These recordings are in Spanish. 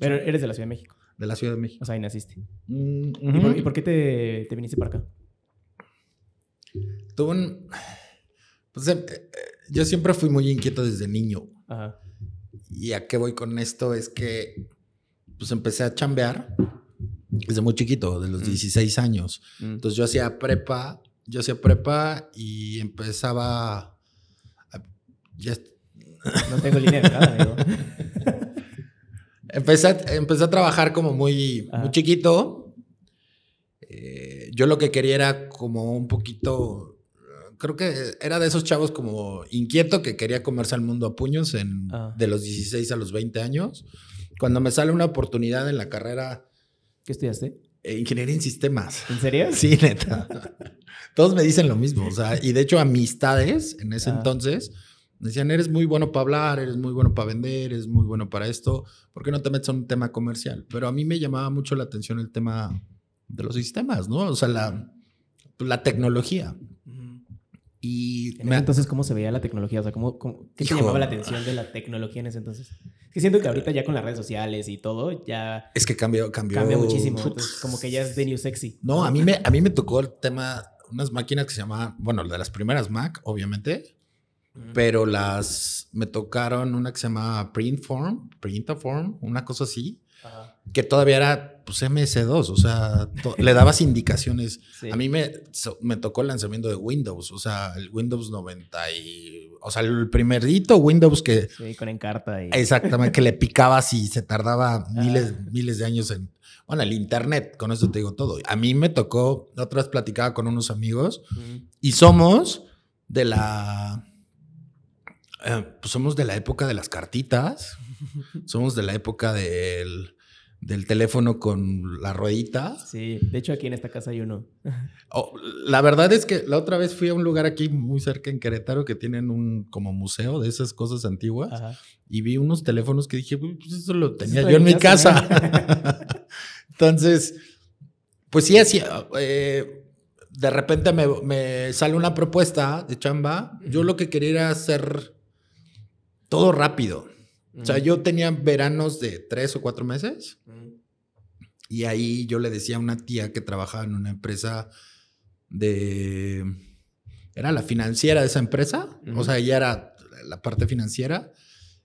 Pero eres de la Ciudad de México. De la Ciudad de México. O sea, ahí naciste. Mm, ¿Y, por, ujú. y por qué te, te viniste para acá? Tuve un... Pues, eh, eh, yo siempre fui muy inquieto desde niño. Ajá. ¿Y a qué voy con esto? Es que pues empecé a chambear desde muy chiquito, de los Mm. 16 años. Mm. Entonces yo hacía prepa, yo hacía prepa y empezaba... a- ya est- No tengo línea de nada, amigo. empecé, a, empecé a trabajar como muy, Ajá. muy chiquito. Eh, yo lo que quería era como un poquito... Creo que era de esos chavos como inquieto que quería comerse al mundo a puños en, Ah. de los 16 a los 20 años. Cuando me sale una oportunidad en la carrera ¿Qué estudiaste? ingeniería en sistemas. ¿En serio? Sí, neta. Todos me dicen lo mismo. O sea, y de hecho, amistades en ese Ah. entonces decían: eres muy bueno para hablar, eres muy bueno para vender, eres muy bueno para esto. ¿Por qué no te metes en un tema comercial? Pero a mí me llamaba mucho la atención el tema de los sistemas, ¿no? O sea, la, la tecnología. Y En me- ese entonces, ¿cómo se veía la tecnología? O sea, ¿cómo, cómo- ¿qué te Hijo. llamaba la atención de la tecnología en ese entonces? Es que siento que ahorita ya con las redes sociales y todo, ya es que cambió, cambió. cambia muchísimo. Entonces, como que ya es de new sexy. No, a mí me, a mí me tocó el tema, unas máquinas que se llamaban, bueno, de las primeras Mac, obviamente. Pero las, me tocaron una que se llamaba Printform, Printaform, una cosa así, Ajá. que todavía era, pues, MS2, o sea, to- le dabas indicaciones. Sí. A mí me, so- me tocó el lanzamiento de Windows, o sea, el Windows 90 y, o sea, el primerito Windows que, Sí, con Encarta y... exactamente, que le picabas y se tardaba miles, miles de años en, bueno, el Internet, con eso te digo todo. A mí me tocó, otra vez platicaba con unos amigos Ujú. y somos de la. Eh, pues somos de la época de las cartitas. Somos de la época del, del teléfono con la ruedita. Sí, de hecho aquí en esta casa hay uno. Oh, la verdad es que la otra vez fui a un lugar aquí muy cerca en Querétaro que tienen un como museo de esas cosas antiguas Ajá. y vi unos teléfonos que dije, "Uy, pues eso lo tenía yo en mi casa, casa. Entonces, pues sí, así, eh, de repente me, me sale una propuesta de chamba. Yo lo que quería era hacer todo rápido. O sea, Ujú. yo tenía veranos de tres o cuatro meses Ujú. y ahí yo le decía a una tía que trabajaba en una empresa de... Era la financiera de esa empresa. Ujú. O sea, ella era la parte financiera.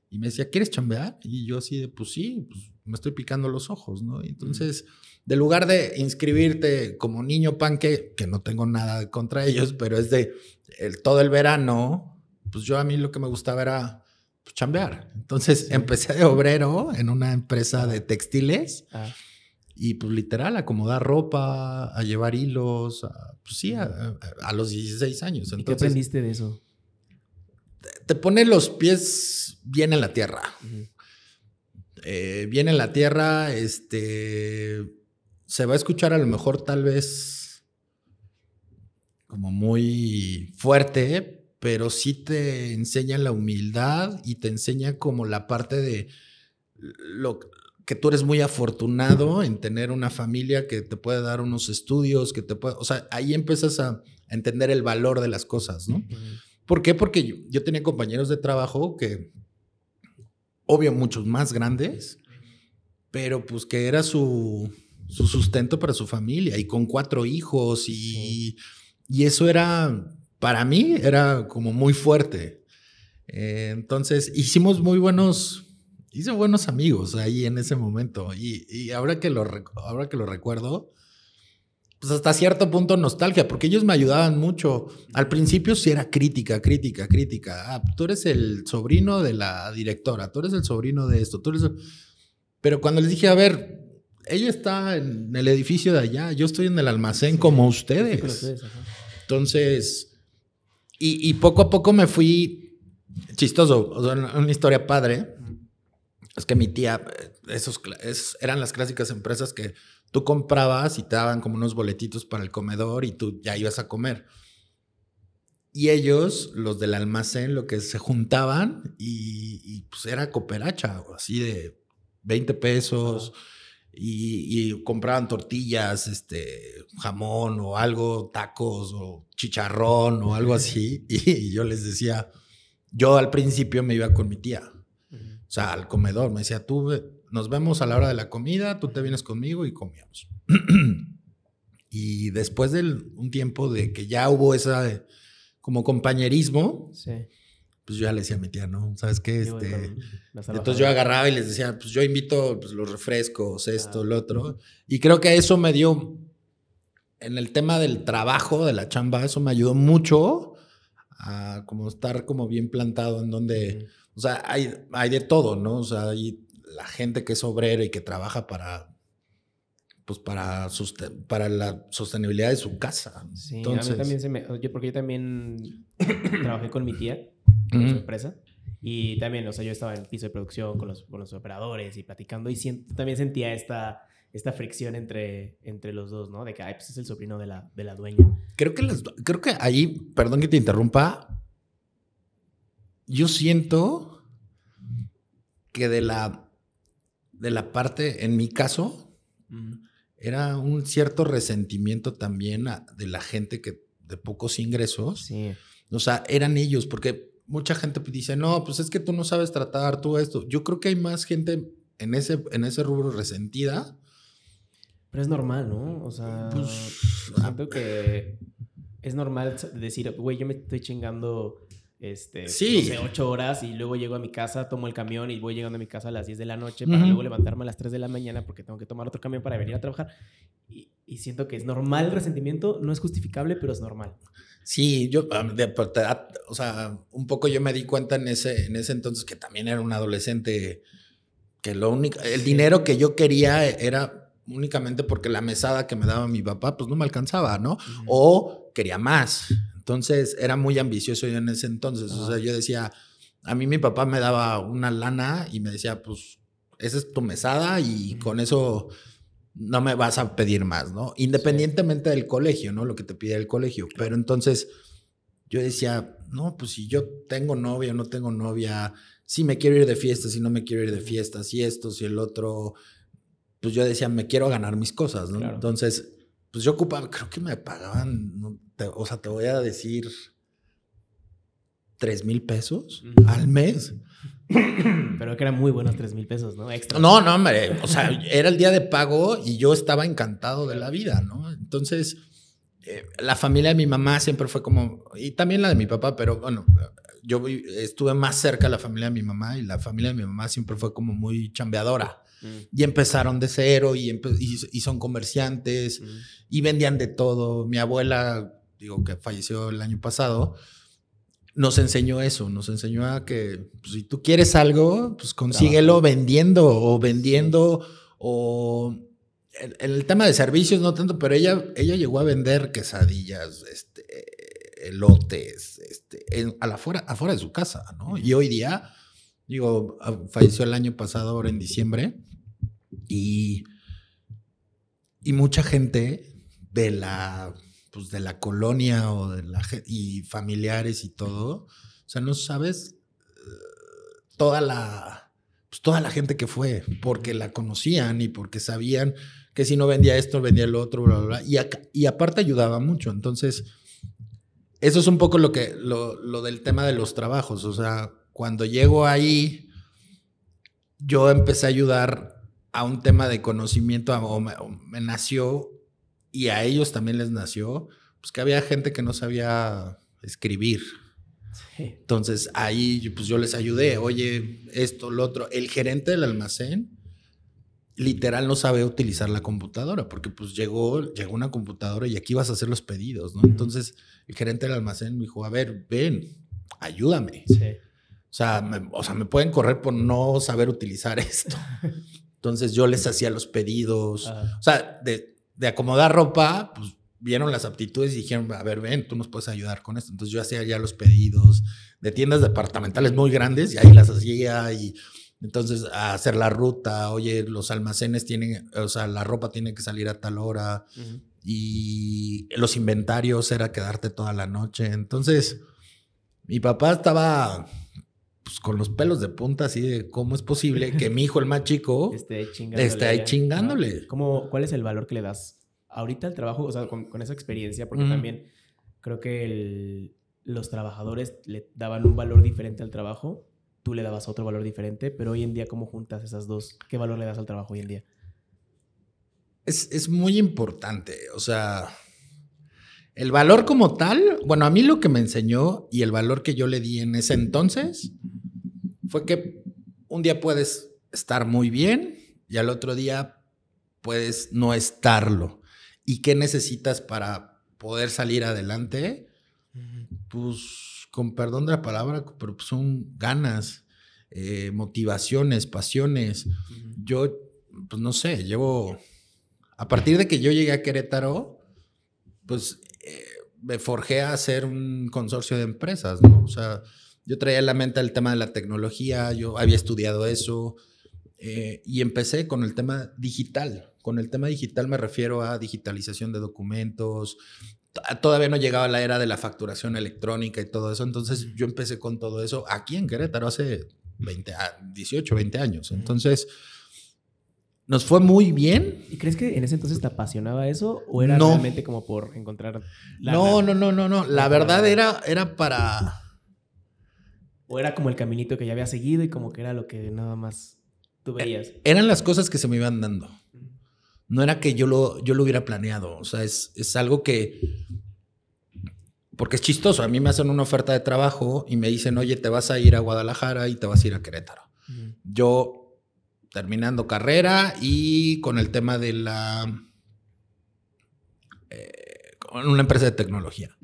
Y me decía, ¿quieres chambear? Y yo así de, pues sí, pues me estoy picando los ojos, ¿no? Y entonces, de lugar de inscribirte como niño panque, que no tengo nada contra ellos, pero es de el- todo el verano, pues yo a mí lo que me gustaba era pues, chambear. Entonces empecé de obrero en una empresa de textiles Ah, y pues literal acomodar ropa, a llevar hilos, a- pues sí, a, los 16 años. ¿Y qué aprendiste de eso? te pone los pies bien en la tierra. Eh, bien en la tierra, este, se va a escuchar a lo mejor tal vez como muy fuerte, pero sí te enseña la humildad y te enseña como la parte de lo que tú eres muy afortunado en tener una familia que te puede dar unos estudios, que te puede, o sea, ahí empiezas a entender el valor de las cosas, ¿no? ¿Por qué? Porque yo, yo tenía compañeros de trabajo que, obvio, muchos más grandes, pero pues que era su, su sustento para su familia y con cuatro hijos y, y eso era, para mí, era como muy fuerte. Eh, entonces, hicimos muy buenos, hice buenos amigos ahí en ese momento y, y ahora, que lo, ahora que lo recuerdo, pues hasta cierto punto nostalgia, porque ellos me ayudaban mucho. Al principio sí era crítica, crítica, crítica. Ah, tú eres el sobrino de la directora, tú eres el sobrino de esto, tú eres... el-". Pero cuando les dije, a ver, ella está en el edificio de allá, yo estoy en el almacén como Sí, ustedes. ustedes. Entonces, y, poco a poco me fui chistoso, una historia padre. Es que mi tía, eh, esos eran las clásicas empresas que tú comprabas y te daban como unos boletitos para el comedor y tú ya ibas a comer. Y ellos, los del almacén, lo que se juntaban y, y, pues era cooperacha, así de 20 pesos. Y, y compraban tortillas, este, jamón o algo, tacos o chicharrón o algo así. Y yo les decía, yo al principio me iba con mi tía. O sea, al comedor. Me decía, tú, nos vemos a la hora de la comida, tú te vienes conmigo y comíamos. y después de un tiempo de que ya hubo esa como compañerismo, pues yo ya le decía a mi tía, ¿no? ¿Sabes qué? Este, entonces yo agarraba y les decía, pues yo invito pues, los refrescos, esto, lo otro. Y creo que eso me dio, en el tema del trabajo, de la chamba, eso me ayudó mucho a como estar como bien plantado en donde, o sea, hay, hay de todo, ¿no? O sea, hay la gente que es obrera y que trabaja para pues para, para la sostenibilidad de su casa. Sí, Entonces, a mí también se me, yo, porque yo también trabajé con mi tía en su empresa y también, o sea, yo estaba en el piso de producción con los, con los operadores y platicando y también sentía esta, esta fricción entre, entre los dos, ¿no? De que, ay, pues es el sobrino de la, de la dueña. Creo que, las, creo que ahí, perdón que te interrumpa, yo siento que de la, de la parte, en mi caso, era un cierto resentimiento también de la gente que de pocos ingresos. Sí. O sea, eran ellos, porque mucha gente dice, no, pues es que tú no sabes tratar tú esto. Yo creo que hay más gente en ese, en ese rubro resentida. Pero es normal, ¿no? O sea, pues, siento que es normal decir, güey, yo me estoy chingando este, sí. ocho horas y luego llego a mi casa, tomo el camión y voy llegando a mi casa a las 10 de la noche para luego levantarme a las 3 de la mañana porque tengo que tomar otro camión para venir a trabajar. Y, siento que es normal el resentimiento, no es justificable, pero es normal. Sí, yo, o sea, un poco yo me di cuenta en ese, en ese entonces que también era un adolescente, que lo único, el dinero que yo quería era únicamente porque la mesada que me daba mi papá, pues no me alcanzaba, ¿no? O quería más. Entonces era muy ambicioso yo en ese entonces. O sea, yo decía, a mí mi papá me daba una lana y me decía, pues, esa es tu mesada y con eso no me vas a pedir más, ¿no? Independientemente del colegio, ¿no? Lo que te pide el colegio. Pero entonces yo decía, no, pues si yo tengo novia, no tengo novia, si me quiero ir de fiesta, si no me quiero ir de fiesta, si esto, si el otro, pues yo decía, me quiero ganar mis cosas, ¿no? Entonces, pues yo ocupaba, creo que me pagaban, o sea, te voy a decir, tres mil pesos al mes. Pero que eran muy buenos tres mil pesos, ¿no? Extra. No, no, hombre. O sea, era el día de pago y yo estaba encantado de la vida, ¿no? Entonces, eh, la familia de mi mamá siempre fue como, y también la de mi papá, pero bueno, yo estuve más cerca de la familia de mi mamá y la familia de mi mamá siempre fue como muy chambeadora. Y empezaron de cero y, y, son comerciantes y vendían de todo. Mi abuela, digo que falleció el año pasado, nos enseñó eso, nos enseñó a que pues, si tú quieres algo, pues consíguelo vendiendo o vendiendo o en, el tema de servicios no tanto, pero ella, ella llegó a vender quesadillas, este, elotes, este, a la afuera, afuera de su casa, ¿no? Y hoy día, digo, ah, falleció el año pasado, ahora en diciembre, y, y mucha gente de la, pues de la colonia o de la y familiares y todo, o sea, no sabes eh, toda la, pues toda la gente que fue, porque la conocían y porque sabían que si no vendía esto, vendía lo otro, bla, bla, bla. Y, y aparte ayudaba mucho. Entonces, eso es un poco lo que, lo, lo del tema de los trabajos. O sea, cuando llego ahí, yo empecé a ayudar a un tema de conocimiento, o me, nació, y a ellos también les nació, pues que había gente que no sabía escribir. Entonces ahí pues yo les ayudé, oye, esto, lo otro. El gerente del almacén literal no sabe utilizar la computadora porque pues llegó, llegó una computadora y aquí vas a hacer los pedidos, ¿no? Entonces el gerente del almacén me dijo, a ver, ven, ayúdame. O sea, o sea, me pueden correr por no saber utilizar esto. Entonces yo les hacía los pedidos. O sea, de, acomodar ropa, pues vieron las aptitudes y dijeron, a ver, ven, tú nos puedes ayudar con esto. Entonces yo hacía ya los pedidos de tiendas departamentales muy grandes y ahí las hacía y entonces a hacer la ruta, oye, los almacenes tienen, o sea, la ropa tiene que salir a tal hora y los inventarios era quedarte toda la noche. Entonces mi papá estaba pues, con los pelos de punta, así de cómo es posible que mi hijo, el más chico, esté, ahí chingándole. ¿Cómo, ¿Cuál es el valor que le das ahorita al trabajo? O sea, con, esa experiencia, porque también creo que los trabajadores le daban un valor diferente al trabajo tú le dabas otro valor diferente, pero hoy en día, ¿cómo juntas esas dos? ¿Qué valor le das al trabajo hoy en día? Es, es muy importante, o sea, el valor como tal, bueno, a mí lo que me enseñó y el valor que yo le di en ese entonces fue que un día puedes estar muy bien y al otro día puedes no estarlo. ¿Y qué necesitas para poder salir adelante? Pues, con perdón de la palabra, pero pues, son ganas, eh, motivaciones, pasiones. Yo, pues no sé, llevo, a partir de que yo llegué a Querétaro, pues me forjé a hacer un consorcio de empresas, ¿no? O sea, yo traía en la mente el tema de la tecnología, yo había estudiado eso eh, y empecé con el tema digital. Con el tema digital me refiero a digitalización de documentos. Todavía no llegaba la era de la facturación electrónica y todo eso. Entonces yo empecé con todo eso aquí en Querétaro hace 20, 18, 20 años. Entonces nos fue muy bien. ¿Y crees que en ese entonces te apasionaba eso o era realmente como por encontrar la No, no, no, no, no. La verdad era, era para ¿O era como el caminito que ya había seguido y como que era lo que nada más tú eh, veías? Eran las cosas que se me iban dando. No era que yo lo, yo lo hubiera planeado. O sea, es, es algo que... Porque es chistoso. A mí me hacen una oferta de trabajo y me dicen, oye, te vas a ir a Guadalajara y te vas a ir a Querétaro. Yo terminando carrera y con el tema de la... Eh, con una empresa de tecnología.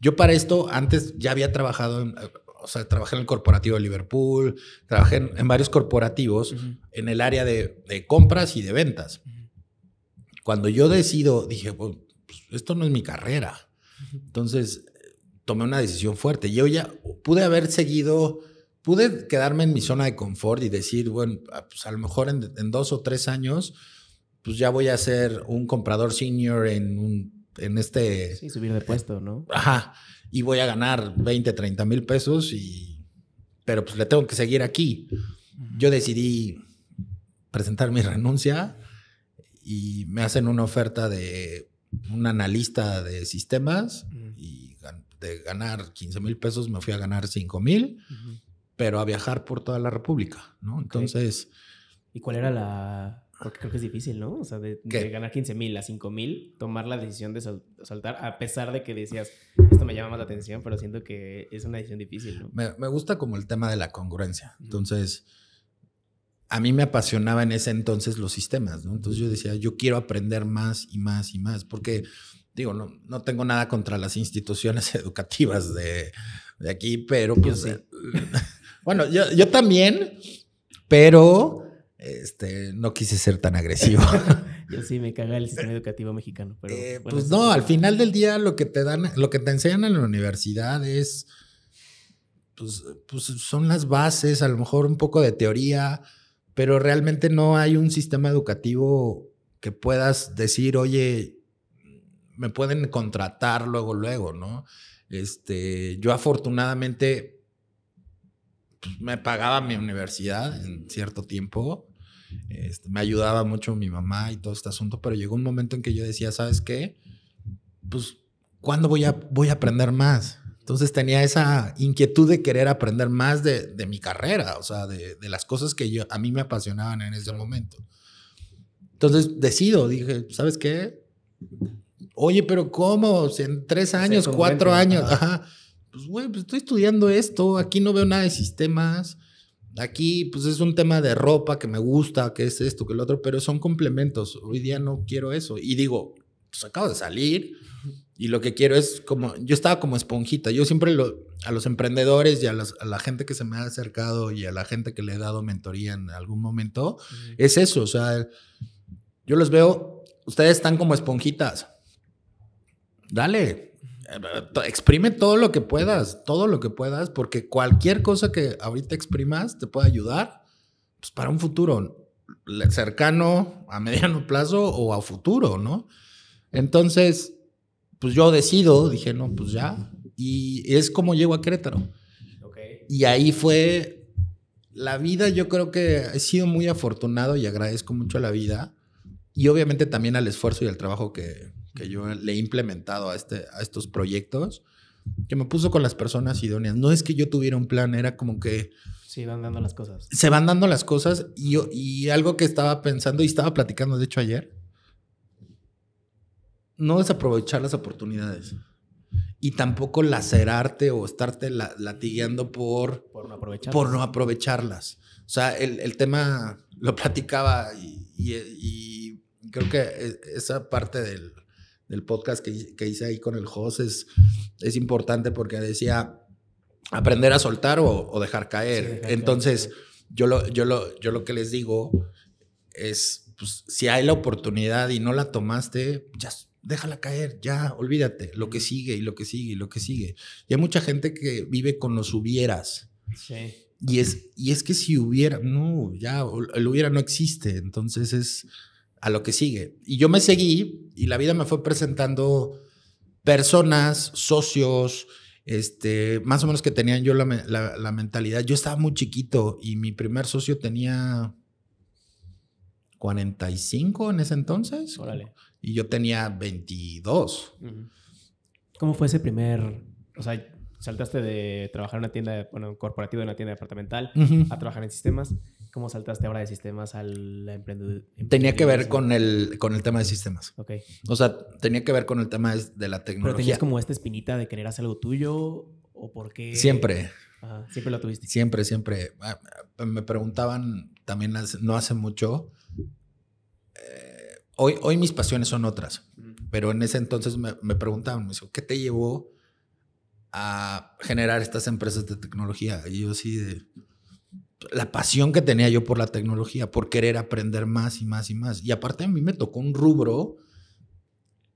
Yo para esto antes ya había trabajado en, o sea, trabajé en el corporativo de Liverpool, trabajé en, varios corporativos en el área de, compras y de ventas. Cuando yo decido, dije, pues, esto no es mi carrera. Entonces, tomé una decisión fuerte. Yo ya pude haber seguido, pude quedarme en mi zona de confort y decir, bueno, ah, pues a lo mejor en, en dos o tres años, pues ya voy a ser un comprador senior en un en este... Sí, subir de puesto, ¿no? Ajá. Y voy a ganar 20, 30 mil pesos, y, pero pues le tengo que seguir aquí. Yo decidí presentar mi renuncia y me hacen una oferta de un analista de sistemas y de ganar 15 mil pesos me fui a ganar 5 mil, pero a viajar por toda la República, ¿no? Entonces... ¿Y cuál era la, porque creo que es difícil, ¿no? O sea, de, ganar 15 mil a 5 mil, tomar la decisión de saltar, a pesar de que decías, esto me llama más la atención, pero siento que es una decisión difícil, ¿no? Me, gusta como el tema de la congruencia. Entonces, a mí me apasionaba en ese entonces los sistemas, ¿no? Entonces yo decía, yo quiero aprender más y más y más, porque, digo, no, no tengo nada contra las instituciones educativas de, aquí, pero pues... bueno, yo, yo también, pero este, no quise ser tan agresivo. Yo sí me caga el sistema educativo mexicano, pero eh, pues no, al final del día lo que te dan, lo que te enseñan en la universidad es, pues, pues, son las bases, a lo mejor un poco de teoría, pero realmente no hay un sistema educativo que puedas decir, oye, me pueden contratar luego, luego, ¿no? Este, yo afortunadamente me pagaba mi universidad en cierto tiempo este, me ayudaba mucho mi mamá y todo este asunto, pero llegó un momento en que yo decía, ¿sabes qué? Pues, ¿cuándo voy a, voy a aprender más? Entonces tenía esa inquietud de querer aprender más de, de mi carrera, o sea, de, de, las cosas que yo, a mí me apasionaban en ese momento. Entonces decido, dije, ¿sabes qué? Oye, pero ¿cómo? En tres años, cuatro años, ajá. Pues, güey, pues estoy estudiando esto, aquí no veo nada de sistemas Aquí, pues es un tema de ropa que me gusta, que es esto, que el otro, pero son complementos. Hoy día no quiero eso. Y digo, pues acabo de salir y lo que quiero es como, yo estaba como esponjita. Yo siempre lo, a los emprendedores y a, la gente que se me ha acercado y a la gente que le he dado mentoría en algún momento, es eso. O sea, yo los veo, ustedes están como esponjitas. Dale, exprime todo lo que puedas, todo lo que puedas, porque cualquier cosa que ahorita exprimas te puede ayudar pues, para un futuro cercano, a mediano plazo o a futuro, ¿no? Entonces, pues yo decido, dije, no, pues ya, y es como llego a Querétaro. Y ahí fue la vida, yo creo que he sido muy afortunado y agradezco mucho a la vida y obviamente también al esfuerzo y al trabajo que, que yo le he implementado a, este, a estos proyectos, que me puso con las personas idóneas. No es que yo tuviera un plan, era como que... Se van dando las cosas. Se van dando las cosas y, yo, y algo que estaba pensando y estaba platicando, de hecho, ayer, no desaprovechar las oportunidades y tampoco lacerarte o estarte latigueando por, por, no aprovecharlas. por no aprovecharlas. O sea, el, tema lo platicaba y, creo que e, esa parte del, podcast que, hice ahí con el host es, es importante porque decía aprender a soltar o, dejar caer. Entonces, Yo, lo, yo, lo, yo lo que les digo es, pues, si hay la oportunidad y no la tomaste, ya déjala caer, ya, olvídate, lo que sigue y lo que sigue y lo que sigue. Y hay mucha gente que vive con los hubieras. Sí. Y es, y es que si hubiera, no, ya, el hubiera no existe, entonces es a lo que sigue. Y yo me seguí y la vida me fue presentando personas, socios, este, más o menos que tenían yo la, la mentalidad. Yo estaba muy chiquito y mi primer socio tenía 45 en ese entonces. Órale y yo tenía 22. ¿Cómo fue ese primer, o sea, saltaste de trabajar en una tienda, bueno, corporativo en una tienda departamental a trabajar en sistemas? ¿Cómo saltaste ahora de sistemas al emprendedor? Tenía que ver con el, con el tema de sistemas. Ok. O sea, tenía que ver con el tema de la tecnología. ¿Pero tenías como esta espinita de querer hacer algo tuyo o por qué? Siempre. siempre lo tuviste. Siempre, siempre. Ah, me preguntaban también no hace mucho Hoy, mis pasiones son otras, pero en ese entonces me, preguntaban, me ¿qué te llevó a generar estas empresas de tecnología? Y yo sí, de la pasión que tenía yo por la tecnología, por querer aprender más y más y más. Y aparte a mí me tocó un rubro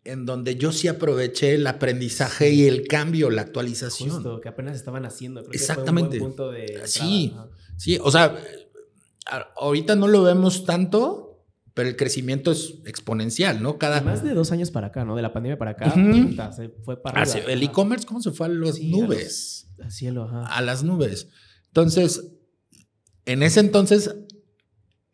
en donde yo sí aproveché el aprendizaje y el cambio, la actualización. Justo, que apenas estaban haciendo. Exactamente. sí, sí, o sea, ahorita no lo vemos tanto, pero el crecimiento es exponencial, ¿no? Cada... más de dos años para acá, ¿no? De la pandemia para acá, se fue para arriba. el e-commerce, ¿cómo se fue a las nubes? A cielo, ajá. A las nubes. Entonces, en ese entonces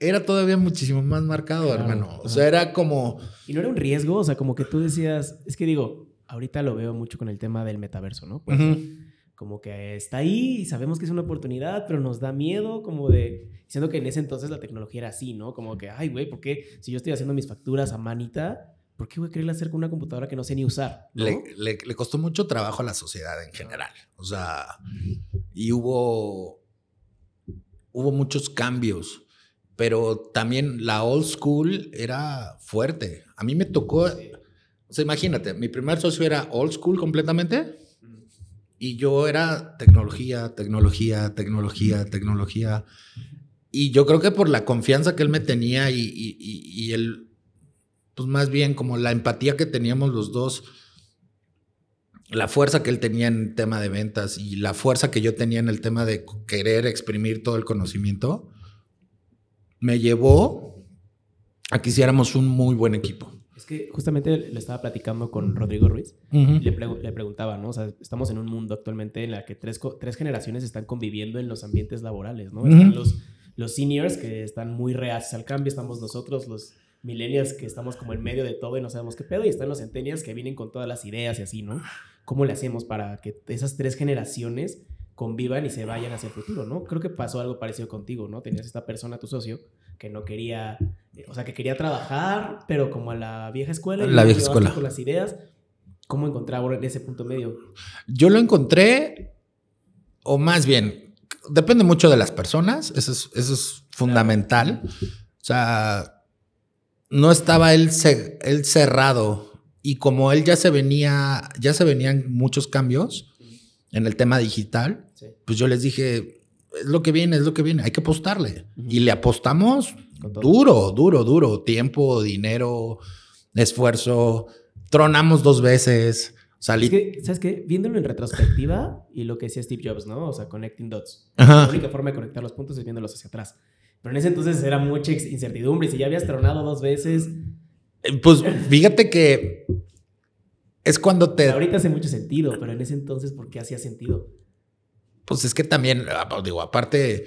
era todavía muchísimo más marcado, hermano. O sea, era como... Y no era un riesgo, o sea, como que tú decías, es que digo, ahorita lo veo mucho con el tema del metaverso, ¿no? Pues, como que está ahí y sabemos que es una oportunidad, pero nos da miedo como de, siendo que en ese entonces la tecnología era así, ¿no? Como que, ay, güey, ¿por qué si yo estoy haciendo mis facturas a manita, ¿por qué voy a querer hacer con una computadora que no sé ni usar? Le, le, costó mucho trabajo a la sociedad en general, o sea, y hubo, hubo muchos cambios, pero también la old school era fuerte. A mí me tocó, o sea, imagínate, mi primer socio era old school completamente y yo era tecnología, tecnología, tecnología, tecnología. Y yo creo que por la confianza que él me tenía y, y, y, el, pues más bien como la empatía que teníamos los dos, la fuerza que él tenía en el tema de ventas y la fuerza que yo tenía en el tema de querer exprimir todo el conocimiento, me llevó a que hiciéramos un muy buen equipo. Es que justamente le estaba platicando con Rodrigo Ruiz y le, preguntaba, ¿no? O sea, estamos en un mundo actualmente en la que tres, tres generaciones están conviviendo en los ambientes laborales, ¿no? Están los, los seniors que están muy reacios al cambio, estamos nosotros, los millennials que estamos como en medio de todo y no sabemos qué pedo, y están los centennials que vienen con todas las ideas y así, ¿no? ¿Cómo le hacemos para que esas tres generaciones convivan y se vayan hacia el futuro, ¿no? Creo que pasó algo parecido contigo, ¿no? Tenías esta persona, tu socio, que no quería, o sea, que quería trabajar, pero como a la vieja escuela. La vieja escuela. Con las ideas. ¿Cómo encontraba en ese punto medio? Yo lo encontré, o más bien, depende mucho de las personas, eso es, eso es fundamental. O sea, no estaba él, él cerrado y como él ya se venía, ya se venían muchos cambios en el tema digital, pues yo les dije, es lo que viene, es lo que viene, hay que apostarle. Y le apostamos duro, duro, duro. Tiempo, dinero, esfuerzo. Tronamos dos veces. Salí. ¿Sabes qué? Viéndolo en retrospectiva y lo que decía Steve Jobs, ¿no? O sea, connecting dots. La única forma de conectar los puntos es viéndolos hacia atrás. Pero en ese entonces era mucha incertidumbre. Si ya habías tronado dos veces. Eh, pues fíjate que es cuando te. Ahorita hace mucho sentido, pero en ese entonces, ¿por qué hacía sentido? Pues es que también, ah, pues, digo, aparte,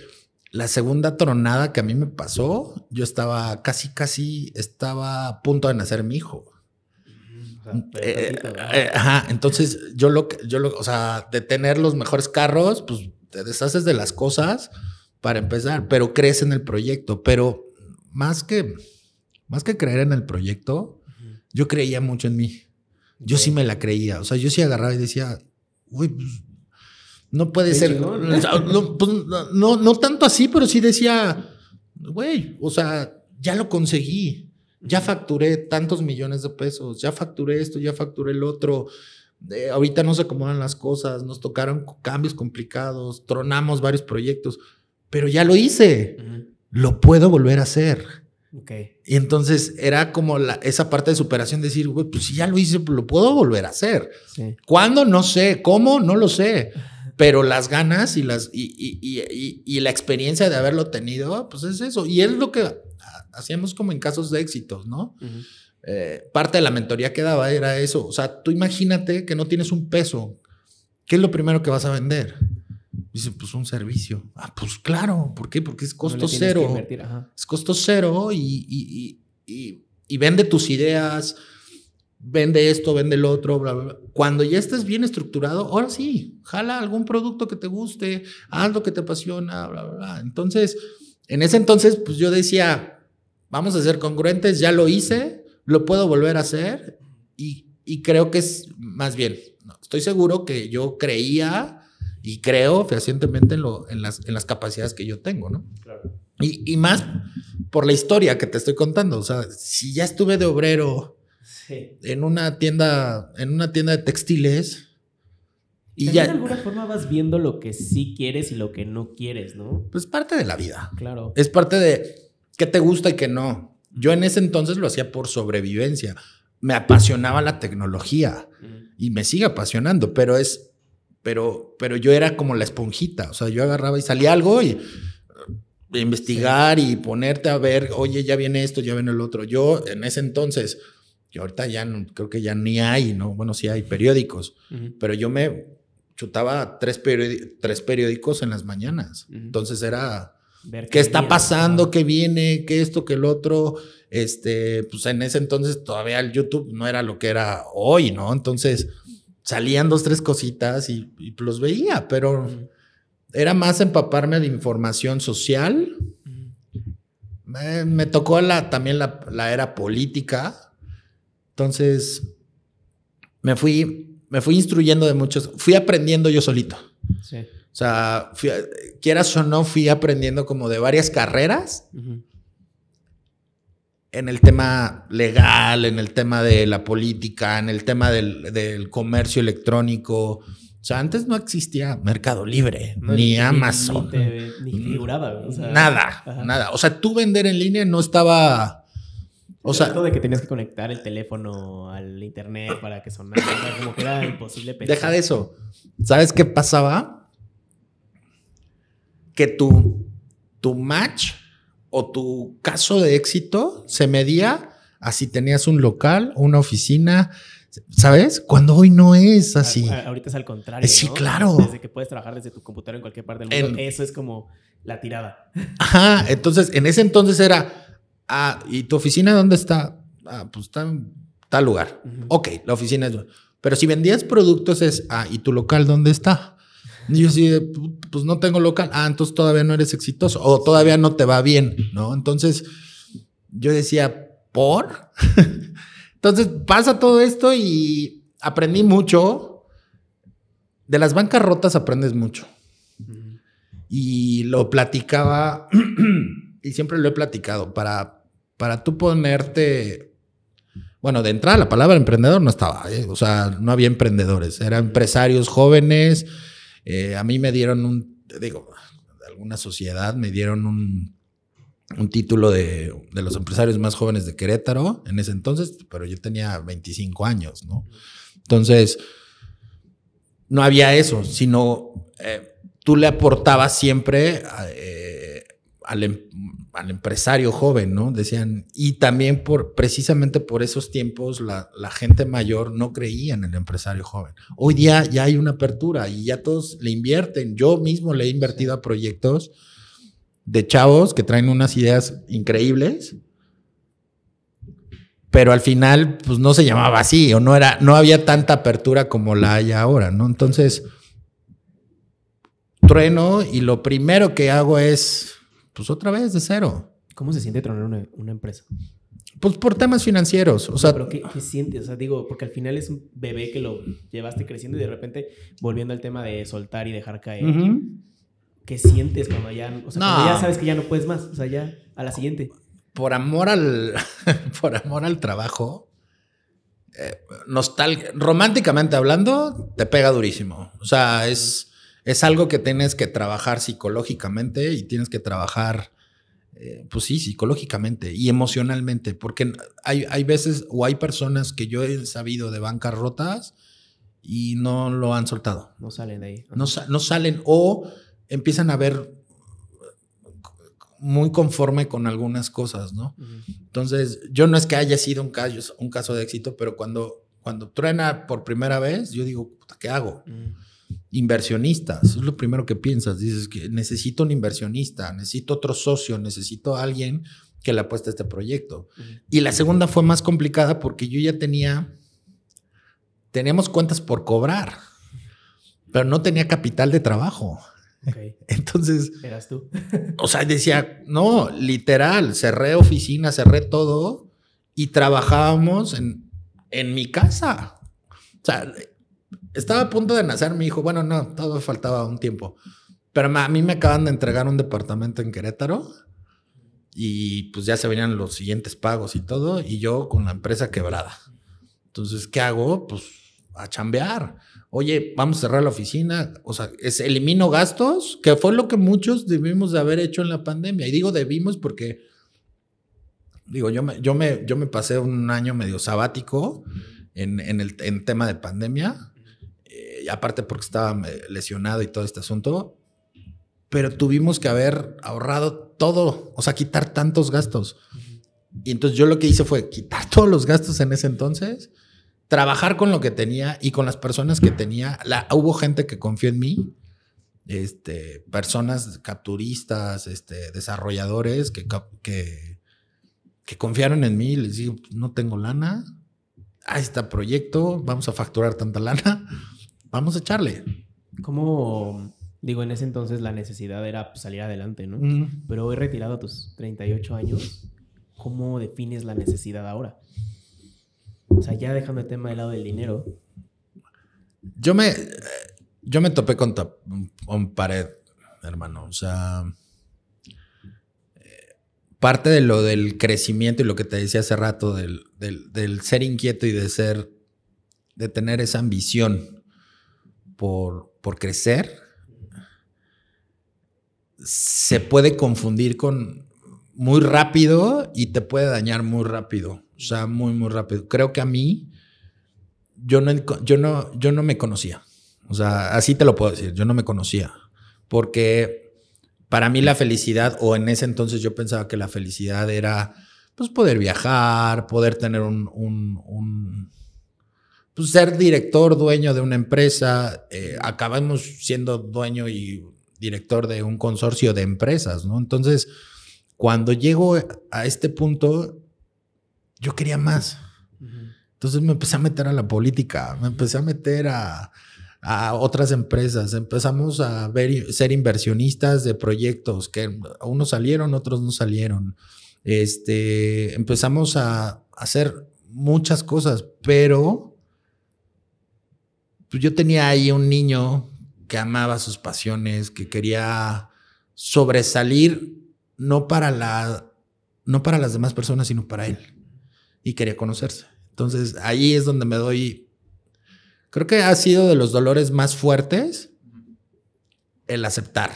la segunda tronada que a mí me pasó, yo estaba casi, casi, estaba a punto de nacer mi hijo. Eh, eh, ajá, entonces yo lo que, yo lo, o sea, de tener los mejores carros, pues te deshaces de las cosas para empezar, pero crees en el proyecto. Pero más que, más que creer en el proyecto, yo creía mucho en mí. Yo sí me la creía. O sea, yo sí agarraba y decía, uy, pues, no puede ser. Pues, no, no, tanto así, pero sí decía, güey, o sea, ya lo conseguí. Ya facturé tantos millones de pesos, ya facturé esto, ya facturé el otro. Eh, ahorita no se acomodan las cosas, nos tocaron cambios complicados, tronamos varios proyectos, pero ya lo hice. Lo puedo volver a hacer. Y entonces era como la, esa parte de superación, decir, pues si ya lo hice, pues lo puedo volver a hacer. ¿Cuándo? No sé. ¿Cómo? No lo sé. Pero las ganas y, las, y, la experiencia de haberlo tenido, pues es eso. Y es lo que hacíamos como en casos de éxitos, ¿no? Eh, parte de la mentoría que daba era eso. O sea, tú imagínate que no tienes un peso. ¿Qué es lo primero que vas a vender? Dice, pues un servicio. Ah, pues claro. ¿Por qué? Porque es costo cero. Es costo cero y, y, vende tus ideas, vende esto, vende el otro, bla, bla, bla. Cuando ya estés bien estructurado, ahora sí, jala algún producto que te guste, haz lo que te apasiona, bla, bla, bla. Entonces, en ese entonces, pues yo decía, vamos a ser congruentes, ya lo hice, lo puedo volver a hacer y, y creo que es más bien, estoy seguro que yo creía y creo fehacientemente en, lo, en, las, en las capacidades que yo tengo, ¿no? Claro. Y, y, más por la historia que te estoy contando. O sea, si ya estuve de obrero en una tienda, en una tienda de textiles. Y ya. De alguna forma vas viendo lo que sí quieres y lo que no quieres, ¿no? Pues parte de la vida. Claro. Es parte de qué te gusta y qué no. Yo en ese entonces lo hacía por sobrevivencia. Me apasionaba la tecnología y me sigue apasionando, pero es pero, pero yo era como la esponjita, o sea, yo agarraba y salía algo y eh, investigar y ponerte a ver, oye, ya viene esto, ya viene el otro. Yo en ese entonces, que ahorita ya no, creo que ya ni hay, ¿no? Bueno, sí hay periódicos, pero yo me chutaba tres, tres periódicos en las mañanas. Entonces era, qué, está pasando, qué viene, qué esto, qué el otro. Este, pues en ese entonces todavía el YouTube no era lo que era hoy, ¿no? Entonces salían dos, tres cositas y, los veía, pero era más empaparme de información social. me, tocó la, también la, era política. Entonces, me fui, me fui instruyendo de muchos, fui aprendiendo yo solito. O sea, quieras o no, fui aprendiendo como de varias carreras en el tema legal, en el tema de la política, en el tema del, comercio electrónico. O sea, antes no existía Mercado Libre, ni, Amazon. Ni, figuraba. nada, nada. O sea, tú vender en línea no estaba... O sea, de que tenías que conectar el teléfono al internet para que sonara, como que era imposible pensar. Deja de eso. ¿Sabes qué pasaba? Que tu, tu match o tu caso de éxito se medía a si tenías un local, una oficina, ¿sabes? Cuando hoy no es así. ahorita es al contrario. Sí, claro. Desde que puedes trabajar desde tu computadora en cualquier parte del mundo, eso es como la tirada. Ajá, entonces en ese entonces era, ah, ¿y tu oficina dónde está? Ah, pues está en tal lugar. Ok, la oficina es... Pero si vendías productos es, ah, ¿y tu local dónde está? Y yo sí, pues no tengo local. Ah, entonces todavía no eres exitoso o todavía no te va bien, ¿no? Entonces yo decía, ¿por? entonces pasa todo esto y aprendí mucho. De las bancas rotas aprendes mucho. Y lo platicaba, y siempre lo he platicado, para, para tú ponerte bueno, de entrada la palabra emprendedor no estaba, ¿eh? o sea, no había emprendedores, eran empresarios jóvenes eh, a mí me dieron un, digo, de alguna sociedad me dieron un, un título de, de, los empresarios más jóvenes de Querétaro en ese entonces, pero yo tenía 25 años, ¿no? Entonces, no había eso, sino eh, tú le aportabas siempre eh, al, em, al empresario joven, ¿no? Decían, y también por, precisamente por esos tiempos, la, gente mayor no creía en el empresario joven. Hoy día ya hay una apertura y ya todos le invierten. Yo mismo le he invertido a proyectos de chavos que traen unas ideas increíbles pero al final pues no se llamaba así o no era no había tanta apertura como la hay ahora, ¿no? Entonces trueno y lo primero que hago es pues otra vez de cero. ¿Cómo se siente tronar una, empresa? Pues por temas financieros. O sea, pero ¿qué, sientes? O sea, digo, porque al final es un bebé que lo llevaste creciendo y de repente volviendo al tema de soltar y dejar caer. ¿Qué sientes cuando ya, o sea, cuando ya sabes que ya no puedes más? O sea, ya a la siguiente por amor al, por amor al trabajo, eh, románticamente hablando, te pega durísimo. O sea, es, es algo que tienes que trabajar psicológicamente y tienes que trabajar, eh, pues sí, psicológicamente y emocionalmente, porque hay, hay veces o hay personas que yo he sabido de bancarrotas y no lo han soltado. No salen de ahí. No, no salen o empiezan a ver muy conforme con algunas cosas, ¿no? Entonces, yo no es que haya sido un caso, un caso de éxito, pero cuando, cuando truena por primera vez, yo digo, ¿qué hago? Inversionistas, es lo primero que piensas. Dices que necesito un inversionista, necesito otro socio, necesito alguien que le apueste a este proyecto. Y la segunda fue más complicada porque yo ya tenía, teníamos cuentas por cobrar, pero no tenía capital de trabajo. Entonces. Eras tú. o sea, decía, no, literal, cerré oficina, cerré todo y trabajábamos en, en mi casa. O sea, estaba a punto de nacer mi hijo. Bueno, no, todo faltaba un tiempo. Pero a mí me acaban de entregar un departamento en Querétaro y pues ya se venían los siguientes pagos y todo, y yo con la empresa quebrada. Entonces, ¿qué hago? Pues a chambear oye, vamos a cerrar la oficina, o sea, es, elimino gastos, que fue lo que muchos debimos de haber hecho en la pandemia. Y digo debimos porque, digo, yo me, yo me, yo me pasé un año medio sabático en, el tema de pandemia, eh, aparte porque estaba eh, lesionado y todo este asunto, pero tuvimos que haber ahorrado todo, o sea, quitar tantos gastos. Y entonces yo lo que hice fue quitar todos los gastos en ese entonces trabajar con lo que tenía y con las personas que tenía. La, hubo gente que confió en mí, este, personas capturistas, este, desarrolladores que, que, que confiaron en mí. Les digo, no tengo lana, ahí está proyecto, vamos a facturar tanta lana, vamos a echarle. ¿Cómo, digo, en ese entonces la necesidad era salir adelante, ¿no? Pero hoy retirado a tus 38 años, ¿cómo defines la necesidad ahora? O sea, ya dejando el tema del lado del dinero. Yo me, yo me topé con, con pared, hermano. O sea, parte de lo del crecimiento y lo que te decía hace rato, del, del, ser inquieto y de ser, de tener esa ambición por, por crecer, se puede confundir con muy rápido y te puede dañar muy rápido. O sea, muy, muy rápido. Creo que a mí, yo no, yo no, yo no me conocía. O sea, así te lo puedo decir, yo no me conocía. Porque para mí la felicidad, o en ese entonces yo pensaba que la felicidad era, pues, poder viajar, poder tener un, un, pues, ser director, dueño de una empresa. Eh, acabamos siendo dueño y director de un consorcio de empresas, ¿no? Entonces, cuando llego a este punto, yo quería más. Entonces me empecé a meter a la política, me empecé a meter a, otras empresas, empezamos a ver, ser inversionistas de proyectos que unos salieron, otros no salieron. Este, empezamos a hacer muchas cosas, pero pues yo tenía ahí un niño que amaba sus pasiones, que quería sobresalir no para la no para las demás personas, sino para él y quería conocerse. Entonces ahí es donde me doy, creo que ha sido de los dolores más fuertes el aceptar,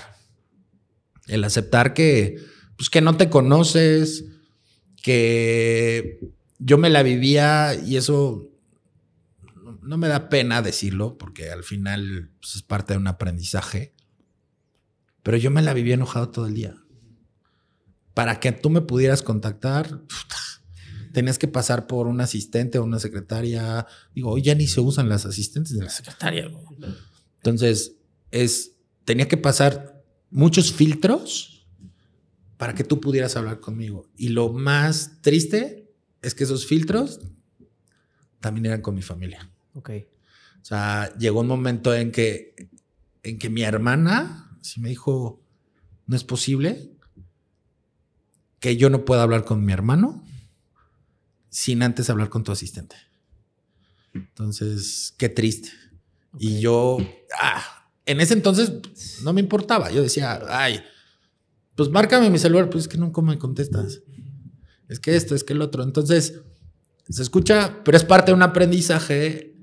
el aceptar que, pues que no te conoces, que yo me la vivía y eso no me da pena decirlo porque al final pues, es parte de un aprendizaje, pero yo me la vivía enojado todo el día. Para que tú me pudieras contactar, tenías que pasar por un asistente o una secretaria. Digo, ya ni se usan las asistentes de la secretaria. Entonces, es, tenía que pasar muchos filtros para que tú pudieras hablar conmigo. Y lo más triste es que esos filtros también eran con mi familia. Ok. O sea, llegó un momento en que, en que mi hermana sí me dijo, no es posible que yo no pueda hablar con mi hermano sin antes hablar con tu asistente. Entonces, qué triste. Y yo, ah, en ese entonces no me importaba. Yo decía, ay, pues márcame mi celular, pues es que nunca me contestas. Es que esto, es que el otro. Entonces, se escucha, pero es parte de un aprendizaje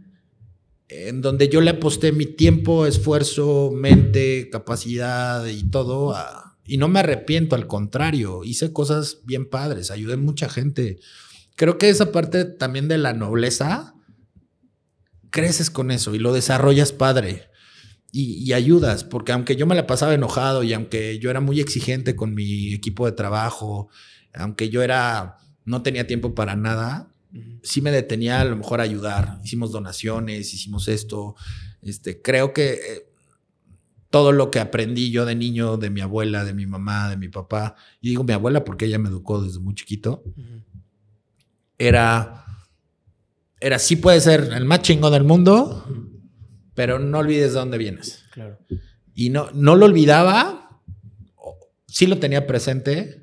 en donde yo le aposté mi tiempo, esfuerzo, mente, capacidad y todo y no me arrepiento, al contrario, hice cosas bien padres, ayudé mucha gente. Creo que esa parte también de la nobleza, creces con eso y lo desarrollas padre y, ayudas, porque aunque yo me la pasaba enojado y aunque yo era muy exigente con mi equipo de trabajo, aunque yo era, no tenía tiempo para nada, sí me detenía a lo mejor a ayudar. Hicimos donaciones, hicimos esto. Este, creo que eh, todo lo que aprendí yo de niño, de mi abuela, de mi mamá, de mi papá, y digo mi abuela porque ella me educó desde muy chiquito, era, era sí puede ser el más chingo del mundo, pero no olvides de dónde vienes. Y no, no lo olvidaba, sí lo tenía presente,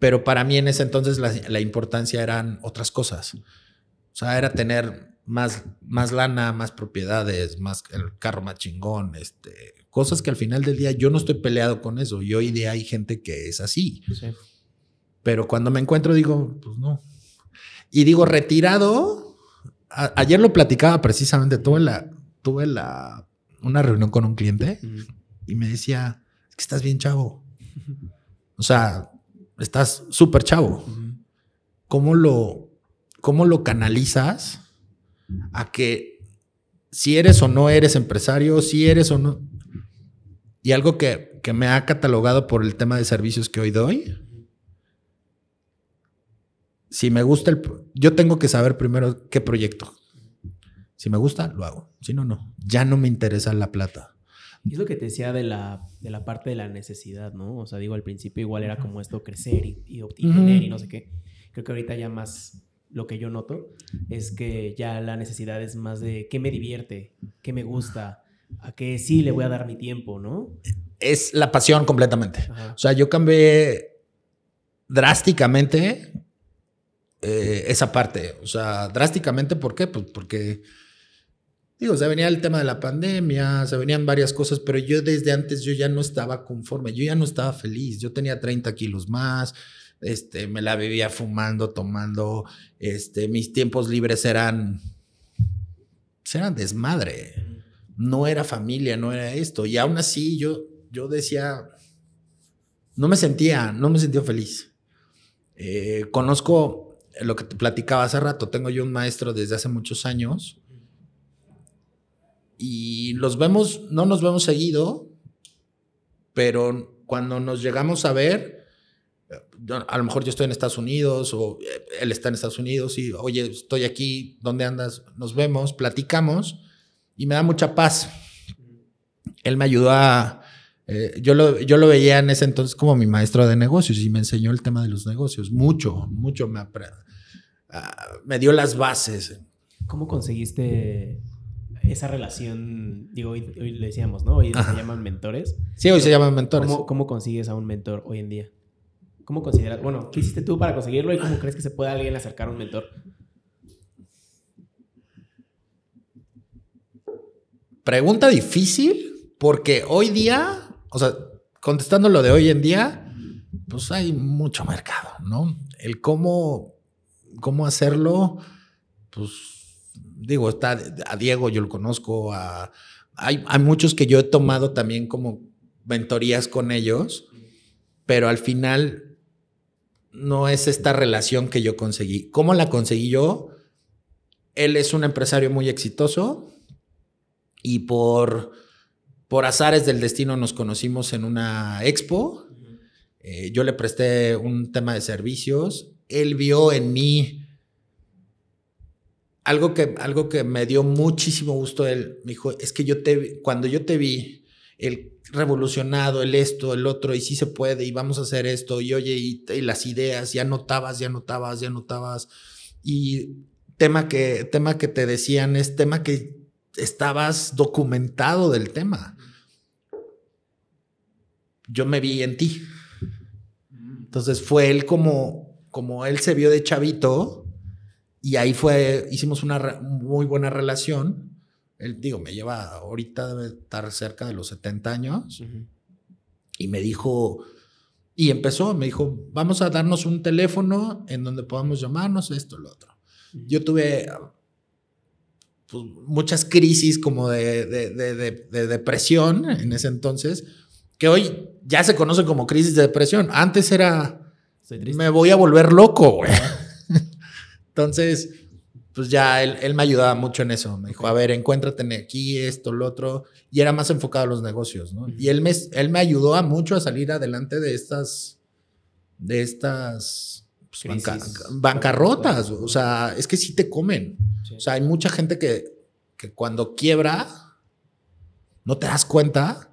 pero para mí en ese entonces la, importancia eran otras cosas. O sea, era tener más, más lana, más propiedades, más el carro más chingón, este, cosas que al final del día yo no estoy peleado con eso. Y hoy día hay gente que es así. Pero cuando me encuentro digo, pues no. Y digo, retirado, ayer lo platicaba precisamente, tuve la, tuve la, una reunión con un cliente y me decía, es que estás bien chavo. O sea, estás súper chavo. ¿Cómo lo, ¿Cómo lo canalizas a que si eres o no eres empresario, si eres o no... Y algo que, que me ha catalogado por el tema de servicios que hoy doy, si me gusta el... Yo tengo que saber primero qué proyecto. Si me gusta, lo hago. Si no, no. Ya no me interesa la plata. Y es lo que te decía de la, de la parte de la necesidad, ¿no? O sea, digo, al principio igual era como esto, crecer y, y obtener y no sé qué. Creo que ahorita ya más lo que yo noto es que ya la necesidad es más de qué me divierte, qué me gusta, a qué sí le voy a dar mi tiempo, ¿no? Es la pasión completamente. O sea, yo cambié drásticamente eh, esa parte. O sea, drásticamente, ¿por qué? Pues porque Digo, se venía el tema de la pandemia, se venían varias cosas, pero yo desde antes yo ya no estaba conforme, yo ya no estaba feliz, yo tenía 30 kilos más, este, me la vivía fumando, tomando, este, mis tiempos libres eran, eran desmadre, no era familia, no era esto, y aún así yo, yo decía, no me sentía, no me sentía feliz. Eh, conozco lo que te platicaba hace rato, tengo yo un maestro desde hace muchos años, y los vemos, no nos vemos seguido, pero cuando nos llegamos a ver, a lo mejor yo estoy en Estados Unidos o él está en Estados Unidos y, oye, estoy aquí, ¿dónde andas? Nos vemos, platicamos y me da mucha paz. Él me ayudó a... Eh, yo, lo, yo lo veía en ese entonces como mi maestro de negocios y me enseñó el tema de los negocios. Mucho, mucho me, ah, me dio las bases. ¿Cómo conseguiste esa relación, digo, hoy, le decíamos, ¿no? Hoy se llaman mentores. Sí, hoy se llaman mentores. ¿cómo, ¿Cómo, consigues a un mentor hoy en día? ¿Cómo consideras, bueno, qué hiciste tú para conseguirlo y cómo crees que se puede alguien acercar a un mentor? Pregunta difícil, porque hoy día, o sea, contestando lo de hoy en día, pues hay mucho mercado, ¿no? El cómo, cómo hacerlo, pues digo, está a Diego, yo lo conozco, hay, muchos que yo he tomado también como mentorías con ellos, pero al final no es esta relación que yo conseguí. ¿Cómo la conseguí yo? Él es un empresario muy exitoso y por, por azares del destino nos conocimos en una expo. Eh, yo le presté un tema de servicios. Él vio en mí algo que, algo que me dio muchísimo gusto él, me dijo, es que yo te, cuando yo te vi el revolucionado, el esto, el otro, y sí se puede, y vamos a hacer esto, y oye, y, las ideas, ya notabas, ya notabas, ya notabas. Y tema que, tema que te decían es tema que estabas documentado del tema. Yo me vi en ti. Entonces fue él como, como él se vio de chavito y ahí fue, hicimos una muy buena relación. Él, digo, me lleva, ahorita debe estar cerca de los 70 años. Y me dijo, y empezó, me dijo, vamos a darnos un teléfono en donde podamos llamarnos, esto, lo otro. Yo tuve pues, muchas crisis como de, de, depresión en ese entonces, que hoy ya se conoce como crisis de depresión. Antes era, me voy a volver loco, güey. Entonces, pues ya él, me ayudaba mucho en eso. Me dijo, a ver, encuéntrate aquí, esto, lo otro. Y era más enfocado a los negocios, ¿no? Y él me, él me ayudó a mucho a salir adelante de estas, de estas pues, bancarrotas. O sea, es que sí te comen. O sea, hay mucha gente que, que cuando quiebra, no te das cuenta,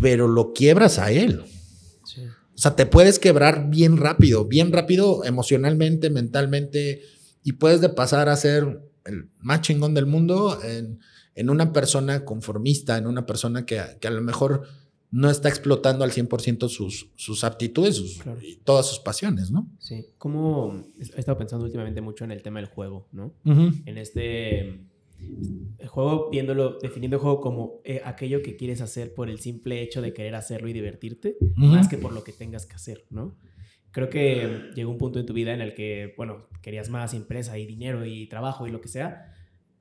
pero lo quiebras a él. O sea, te puedes quebrar bien rápido, bien rápido emocionalmente, mentalmente, y puedes de pasar a ser el más chingón del mundo en, una persona conformista, en una persona que, que, a lo mejor no está explotando al 100% sus, sus aptitudes y todas sus pasiones, ¿no? Sí, como he estado pensando últimamente mucho en el tema del juego, ¿no? En este el juego, viéndolo, definiendo el juego como eh, aquello que quieres hacer por el simple hecho de querer hacerlo y divertirte, más que por lo que tengas que hacer, ¿no? Creo que llegó un punto en tu vida en el que, bueno, querías más empresa y dinero y trabajo y lo que sea,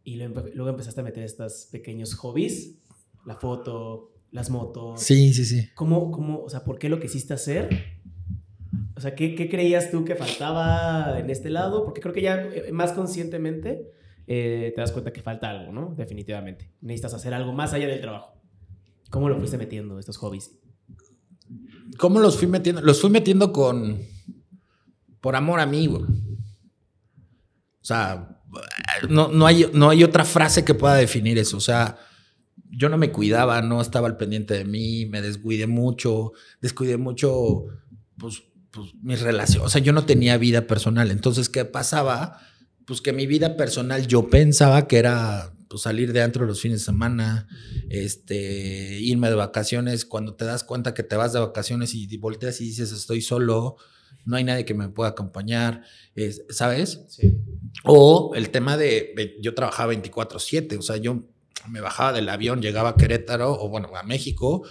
y luego empezaste a meter estos pequeños hobbies, la foto, las motos. Sí, sí, sí. ¿Cómo, cómo, o sea, por qué lo quisiste hacer? O sea, ¿qué, ¿qué creías tú que faltaba en este lado? Porque creo que ya eh, más conscientemente eh, te das cuenta que falta algo, ¿no? Definitivamente. Necesitas hacer algo más allá del trabajo. ¿Cómo lo fuiste metiendo, estos hobbies? ¿Cómo los fui metiendo? Los fui metiendo con... Por amor a mí, güey. O sea, no, no, hay, no hay otra frase que pueda definir eso. O sea, yo no me cuidaba, no estaba al pendiente de mí, me descuidé mucho, descuidé mucho, pues, pues mis relaciones. O sea, yo no tenía vida personal. Entonces, ¿qué pasaba? Pues que mi vida personal yo pensaba que era pues, salir de antro los fines de semana, este, irme de vacaciones, cuando te das cuenta que te vas de vacaciones y volteas y dices estoy solo, no hay nadie que me pueda acompañar, ¿sabes? Sí. O el tema de, yo trabajaba 24/7, o sea, yo me bajaba del avión, llegaba a Querétaro, o bueno, a México,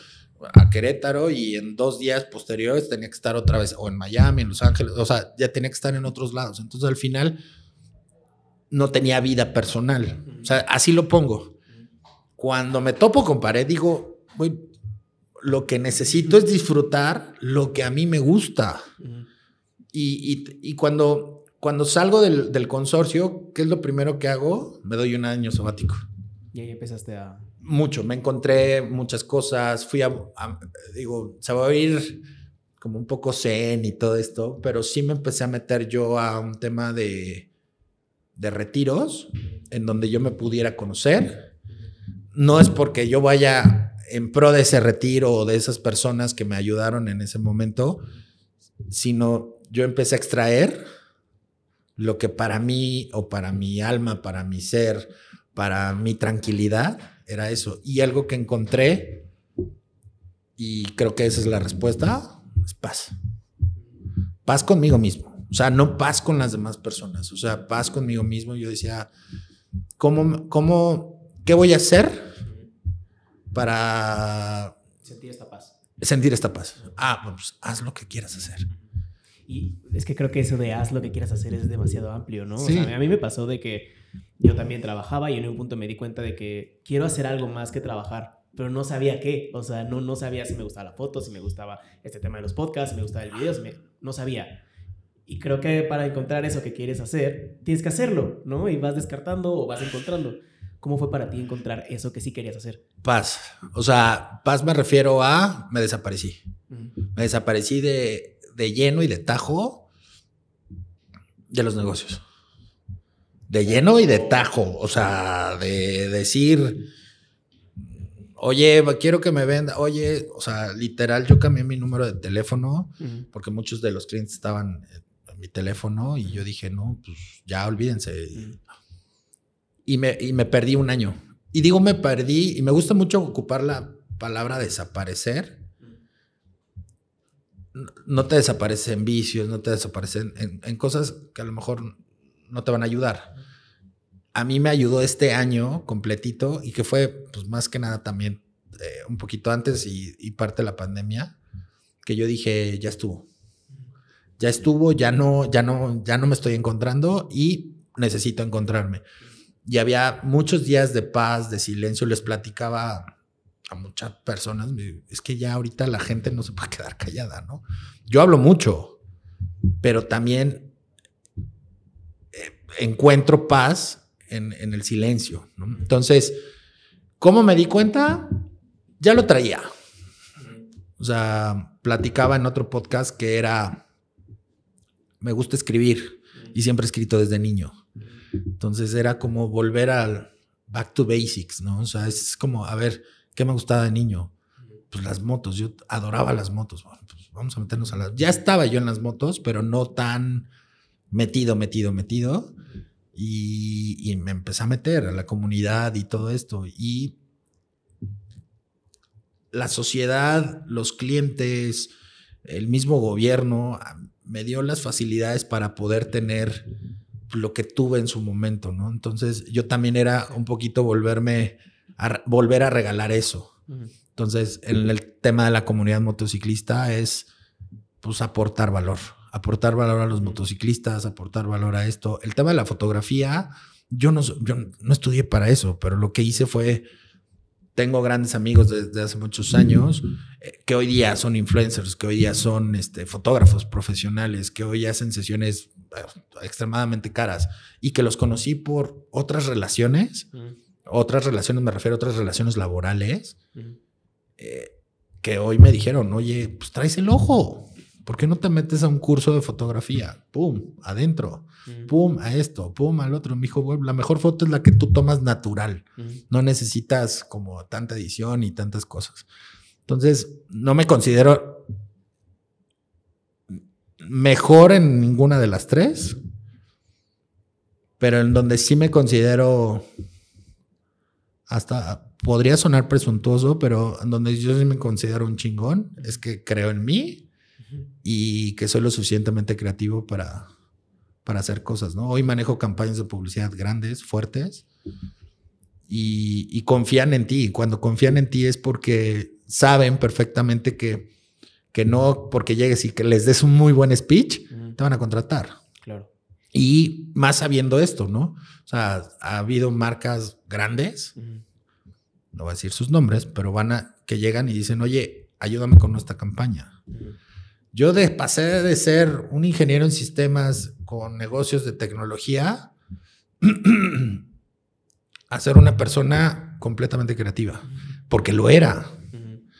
a Querétaro y en dos días posteriores tenía que estar otra vez o en Miami, en Los Ángeles, o sea, ya tenía que estar en otros lados. Entonces al final no tenía vida personal. O sea, así lo pongo. Cuando me topo con pared, digo, lo que necesito es disfrutar lo que a mí me gusta. Y, cuando, cuando salgo del, consorcio, ¿qué es lo primero que hago? Me doy un año sabático. Y ahí empezaste a... Mucho, me encontré muchas cosas, fui a, digo, se va a oír como un poco zen y todo esto, pero sí me empecé a meter yo a un tema de, de retiros en donde yo me pudiera conocer. No es porque yo vaya en pro de ese retiro o de esas personas que me ayudaron en ese momento, sino yo empecé a extraer lo que para mí o para mi alma, para mi ser, para mi tranquilidad, era eso. Y algo que encontré, y creo que esa es la respuesta, es paz. Paz conmigo mismo. O sea, no paz con las demás personas, o sea, paz conmigo mismo. Yo decía, ¿cómo, cómo, qué voy a hacer para sentir esta paz? Sentir esta paz. Ah, pues haz lo que quieras hacer. Y es que creo que eso de haz lo que quieras hacer es demasiado amplio, ¿no? O sea, a mí me pasó de que yo también trabajaba y en un punto me di cuenta de que quiero hacer algo más que trabajar pero no sabía qué. O sea, no, no sabía si me gustaba la foto, si me gustaba este tema de los podcasts, si me gustaba el video, no sabía. Y creo que para encontrar eso que quieres hacer, tienes que hacerlo, ¿no? Y vas descartando o vas encontrando. ¿Cómo fue para ti encontrar eso que sí querías hacer? Paz. O sea, paz me refiero a me desaparecí. Me desaparecí de, de lleno y de tajo de los negocios. De lleno y de tajo. O sea, de decir, oye, quiero que me venda, oye, o sea, literal, yo cambié mi número de teléfono porque muchos de los clientes estaban en mi teléfono y yo dije, no, pues ya olvídense. y, me, y me perdí un año. Y digo me perdí, y me gusta mucho ocupar la palabra desaparecer. No te desaparece en vicios, no te desaparecen en cosas que a lo mejor no te van a ayudar a mí me ayudó este año completito y que fue pues más que nada también eh, un poquito antes y, parte de la pandemia, que yo dije, ya estuvo. Ya estuvo, ya no, ya no, ya no me estoy encontrando y necesito encontrarme. Y había muchos días de paz, de silencio, les platicaba a muchas personas, es que ya ahorita la gente no se puede quedar callada, ¿no? Yo hablo mucho, pero también eh, encuentro paz en, el silencio. Entonces, ¿cómo me di cuenta? Ya lo traía. O sea, platicaba en otro podcast que era, me gusta escribir y siempre he escrito desde niño. Entonces era como volver al back to basics, ¿no? O sea, es como, a ver, ¿qué me gustaba de niño? Pues las motos, yo adoraba las motos. Bueno, pues vamos a meternos a las... Ya estaba yo en las motos, pero no tan metido, metido, metido. Y, me empecé a meter a la comunidad y todo esto. Y la sociedad, los clientes, el mismo gobierno me dio las facilidades para poder tener lo que tuve en su momento, ¿no? Entonces yo también era un poquito volverme a volver a regalar eso. Entonces, en el tema de la comunidad motociclista es pues aportar valor aportar valor a los motociclistas, aportar valor a esto. El tema de la fotografía, yo no, yo no estudié para eso, pero lo que hice fue, tengo grandes amigos desde hace muchos años eh, que hoy día son influencers, que hoy día son este, fotógrafos profesionales, que hoy hacen sesiones eh, extremadamente caras y que los conocí por otras relaciones, otras relaciones, me refiero a otras relaciones laborales, eh, que hoy me dijeron, oye, pues traes el ojo. ¿Por qué no te metes a un curso de fotografía? ¡Pum! Adentro. ¡Pum! A esto. ¡Pum! Al otro. Me dijo, la mejor foto es la que tú tomas natural. No necesitas como tanta edición y tantas cosas. Entonces, no me considero mejor en ninguna de las tres, pero en donde sí me considero hasta podría sonar presuntuoso, pero en donde yo sí me considero un chingón es que creo en mí y que soy lo suficientemente creativo para, para hacer cosas, ¿no? Hoy manejo campañas de publicidad grandes, fuertes, y, confían en ti. Cuando confían en ti es porque saben perfectamente que, que no porque llegues y que les des un muy buen speech, te van a contratar. Claro. Y más sabiendo esto, ¿no? O sea, ha habido marcas grandes, no voy a decir sus nombres, pero van a que llegan y dicen, oye, ayúdame con nuestra campaña. Yo de, pasé de ser un ingeniero en sistemas con negocios de tecnología a ser una persona completamente creativa, porque lo era.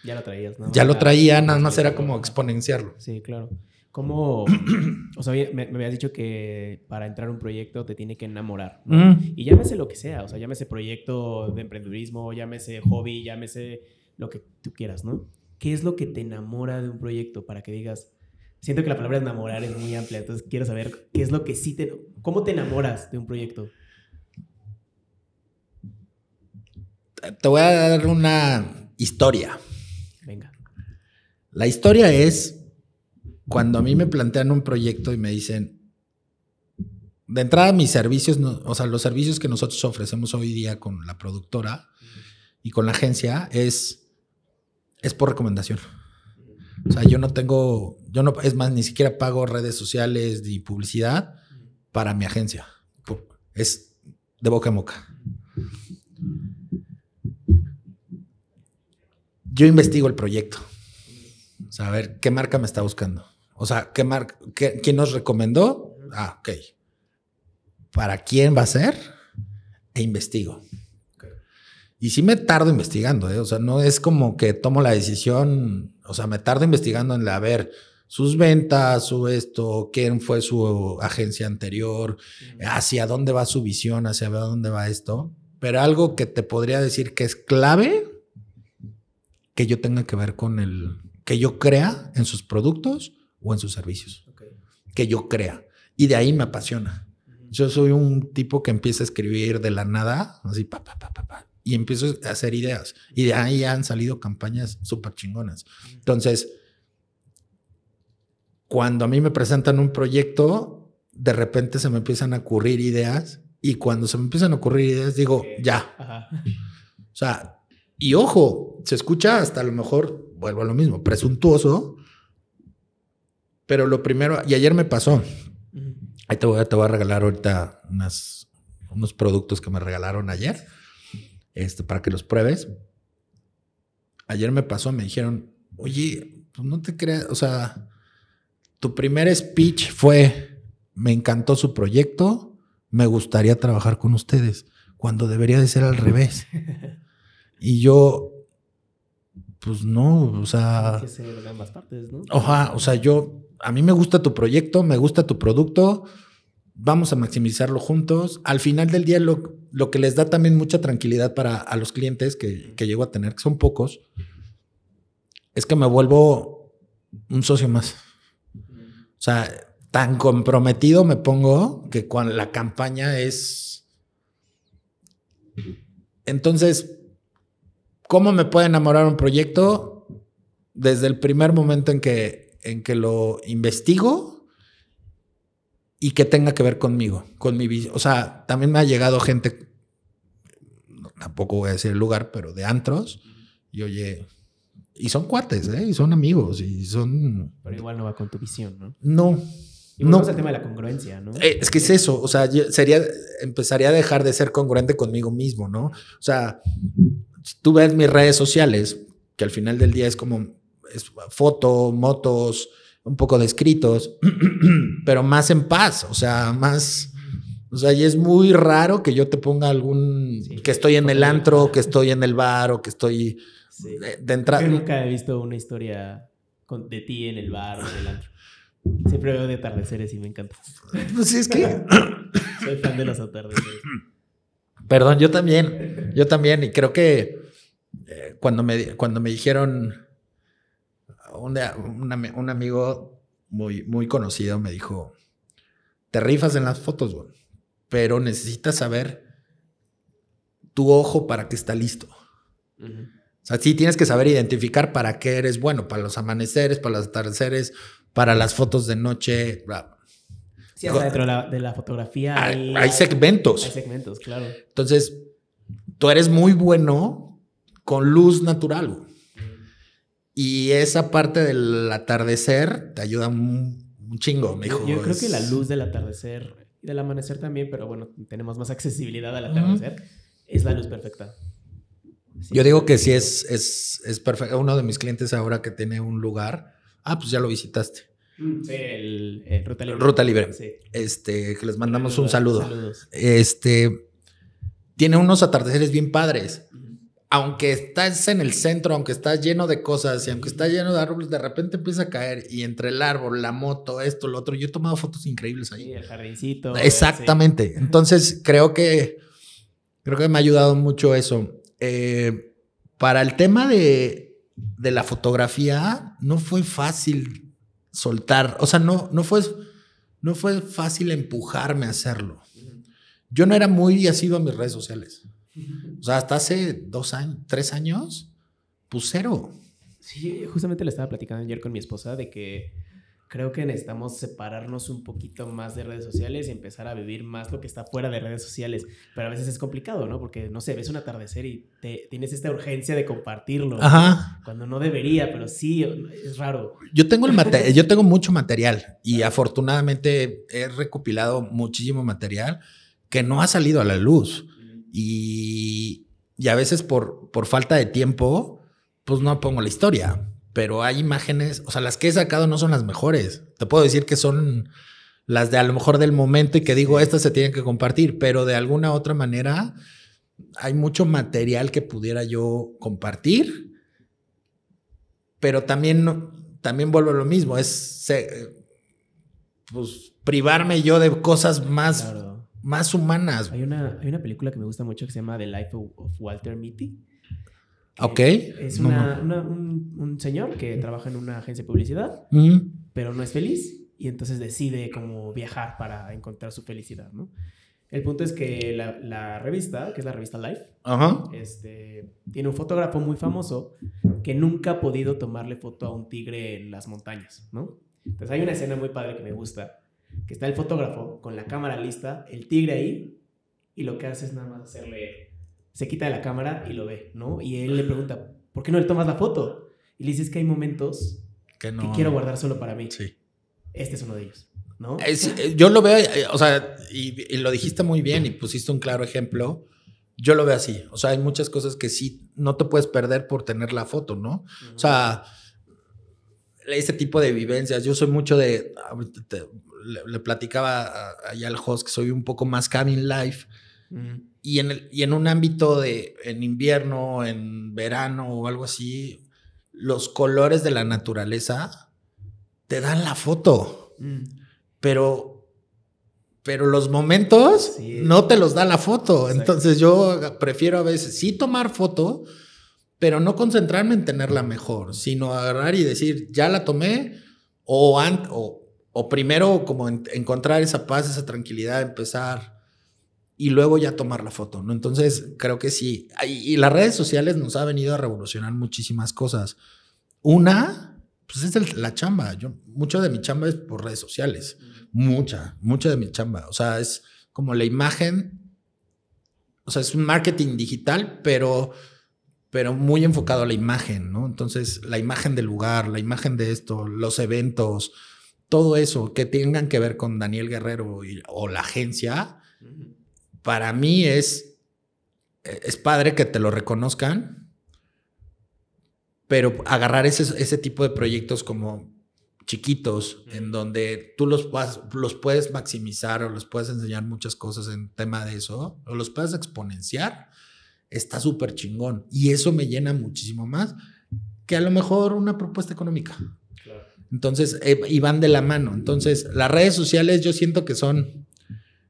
Ya lo traías, ¿no? Ya lo traía, nada más era como exponenciarlo. Sí, claro. ¿Cómo? o sea, me, me, habías dicho que para entrar a un proyecto te tiene que enamorar. Y llámese lo que sea, o sea, llámese proyecto de emprendedurismo, llámese hobby, llámese lo que tú quieras, ¿no? ¿Qué es lo que te enamora de un proyecto para que digas, siento que la palabra enamorar es muy amplia, entonces quiero saber qué es lo que sí te, cómo te enamoras de un proyecto? Te voy a dar una historia. Venga. La historia es cuando a mí me plantean un proyecto y me dicen, de entrada mis servicios, o sea, los servicios que nosotros ofrecemos hoy día con la productora y con la agencia es es por recomendación. O sea, yo no tengo, yo no, es más, ni siquiera pago redes sociales ni publicidad para mi agencia. Es de boca en boca. Yo investigo el proyecto. O sea, a ver, ¿qué marca me está buscando? O sea, ¿qué marca, quién nos recomendó? Ah, ok. ¿Para quién va a ser? E investigo. Y sí me tardo investigando, ¿eh? o sea, no es como que tomo la decisión, o sea, me tardo investigando en la, a ver, sus ventas, su esto, quién fue su agencia anterior, hacia dónde va su visión, hacia dónde va esto. Pero algo que te podría decir que es clave que yo tenga que ver con el, que yo crea en sus productos o en sus servicios. Que yo crea. Y de ahí me apasiona. Yo soy un tipo que empieza a escribir de la nada, así, pa, pa, pa, pa, y empiezo a hacer ideas. Y de ahí han salido campañas súper chingonas. Entonces, cuando a mí me presentan un proyecto, de repente se me empiezan a ocurrir ideas. Y cuando se me empiezan a ocurrir ideas, digo, ya. O sea, y ojo, se escucha hasta a lo mejor, vuelvo a lo mismo, presuntuoso. Pero lo primero, y ayer me pasó, Ahí te voy, a, te voy a regalar ahorita unas, unos productos que me regalaron ayer, este, para que los pruebes. Ayer me pasó, me dijeron, oye, pues no te creas, o sea, tu primer speech fue, me encantó su proyecto, me gustaría trabajar con ustedes, cuando debería de ser al revés. Y yo, pues no, o sea... que ser de ambas partes, ¿no? Oja, o sea, yo a mí me gusta tu proyecto, me gusta tu producto, vamos a maximizarlo juntos. Al final del día, lo, lo que les da también mucha tranquilidad para a los clientes que, que llego a tener, que son pocos, es que me vuelvo un socio más. O sea, tan comprometido me pongo que cuando la campaña es... Entonces, ¿cómo me puede enamorar un proyecto? Desde el primer momento en que en que lo investigo y que tenga que ver conmigo, con mi O sea, también me ha llegado gente, tampoco voy a decir el lugar, pero de antros, y oye, y son cuates, ¿eh? Y son amigos, y son... Pero igual no va con tu visión, ¿no? No. Y no. es el tema de la congruencia, ¿no? Eh, es que es eso, o sea, sería, empezaría a dejar de ser congruente conmigo mismo, ¿no? O sea, si tú ves mis redes sociales, que al final del día es como es foto, motos, un poco de escritos, pero más en paz, o sea, más... O sea, y es muy raro que yo te ponga algún... que estoy en el antro, que estoy en el bar o que estoy de, entrada. Yo nunca he visto una historia de ti en el bar o en el antro. Siempre veo de atardeceres y me encanta. Pues es que... Soy fan de los atardeceres. Perdón, yo también. Yo también. Y creo que eh, cuando, me, cuando me dijeron un, amigo muy, muy conocido me dijo, te rifas en las fotos, pero necesitas saber tu ojo para que está listo. O sea, sí tienes que saber identificar para qué eres bueno, para los amaneceres, para los atardeceres, para las fotos de noche. Sí, hasta dentro de la, fotografía hay, hay, segmentos. Hay segmentos, claro. Entonces, tú eres muy bueno con luz natural. Y esa parte del atardecer te ayuda un, chingo, me dijo. Yo, creo que la luz del atardecer y del amanecer también, pero bueno, tenemos más accesibilidad al atardecer, es la luz perfecta. Yo digo que sí es, es, es perfecto. Uno de mis clientes ahora que tiene un lugar, ah, pues ya lo visitaste. Mm, sí, el, Ruta Libre. Ruta Libre. Este, que les mandamos un saludo. Este, tiene unos atardeceres bien padres aunque estás en el centro, aunque estás lleno de cosas y aunque está lleno de árboles, de repente empieza a caer y entre el árbol, la moto, esto, lo otro, yo he tomado fotos increíbles ahí. Sí, el jardincito. Exactamente. Entonces creo que creo que me ha ayudado mucho eso. Eh, para el tema de, de, la fotografía, no fue fácil soltar, o sea, no, no, fue, no fue fácil empujarme a hacerlo. Yo no era muy asido a mis redes sociales. O sea, hasta hace dos años, tres años, pues cero. Sí, justamente le estaba platicando ayer con mi esposa de que creo que necesitamos separarnos un poquito más de redes sociales y empezar a vivir más lo que está fuera de redes sociales. Pero a veces es complicado, ¿no? Porque, no sé, ves un atardecer y te, tienes esta urgencia de compartirlo. Ajá. Cuando no debería, pero sí, es raro. Yo tengo, el yo tengo mucho material y afortunadamente he recopilado muchísimo material que no ha salido a la luz. Y, a veces por, por falta de tiempo, pues no pongo la historia. Pero hay imágenes, o sea, las que he sacado no son las mejores. Te puedo decir que son las de a lo mejor del momento y que digo, estas se tienen que compartir, pero de alguna otra manera hay mucho material que pudiera yo compartir, pero también, también vuelvo a lo mismo, es pues, privarme yo de cosas más más humanas. Hay una, hay una película que me gusta mucho que se llama The Life of, Walter Mitty. Ok. Es un, señor que trabaja en una agencia de publicidad, pero no es feliz y entonces decide como viajar para encontrar su felicidad, ¿no? El punto es que la, revista, que es la revista Life, Este, tiene un fotógrafo muy famoso que nunca ha podido tomarle foto a un tigre en las montañas, ¿no? Entonces hay una escena muy padre que me gusta, que está el fotógrafo con la cámara lista, el tigre ahí, y lo que hace es nada más hacerle, se quita de la cámara y lo ve, ¿no? Y él le pregunta, ¿por qué no le tomas la foto? Y le dices que hay momentos que, que quiero guardar solo para mí. Sí. Este es uno de ellos. ¿no? Eh, yo lo veo, eh, o sea, y, lo dijiste muy bien y pusiste un claro ejemplo. Yo lo veo así. O sea, hay muchas cosas que sí no te puedes perder por tener la foto, ¿no? O sea, ese tipo de vivencias. Yo soy mucho de. Le, platicaba allá al host que soy un poco más cabin life. y, en el, y en un ámbito de. En invierno, en verano o algo así, los colores de la naturaleza te dan la foto. Mm. Pero. Pero los momentos no te los da la foto. Entonces yo prefiero a veces sí tomar foto, pero no concentrarme en tenerla mejor, sino agarrar y decir, ya la tomé, o, o, primero como encontrar esa paz, esa tranquilidad, empezar y luego ya tomar la foto, ¿no? Entonces, creo que sí. Y las redes sociales nos ha venido a revolucionar muchísimas cosas. Una, pues es la chamba. Yo, mucho de mi chamba es por redes sociales. Mucha, mucha de mi chamba. O sea, es como la imagen. O sea, es un marketing digital, pero pero muy enfocado a la imagen, ¿no? Entonces, la imagen del lugar, la imagen de esto, los eventos, todo eso que tengan que ver con Daniel Guerrero o la agencia, para mí es, es padre que te lo reconozcan, pero agarrar ese, ese tipo de proyectos como chiquitos, en donde tú los, los puedes maximizar o los puedes enseñar muchas cosas en tema de eso, o los puedes exponenciar está súper chingón. Y eso me llena muchísimo más que a lo mejor una propuesta económica. Entonces, eh, y van de la mano. Entonces, las redes sociales yo siento que son...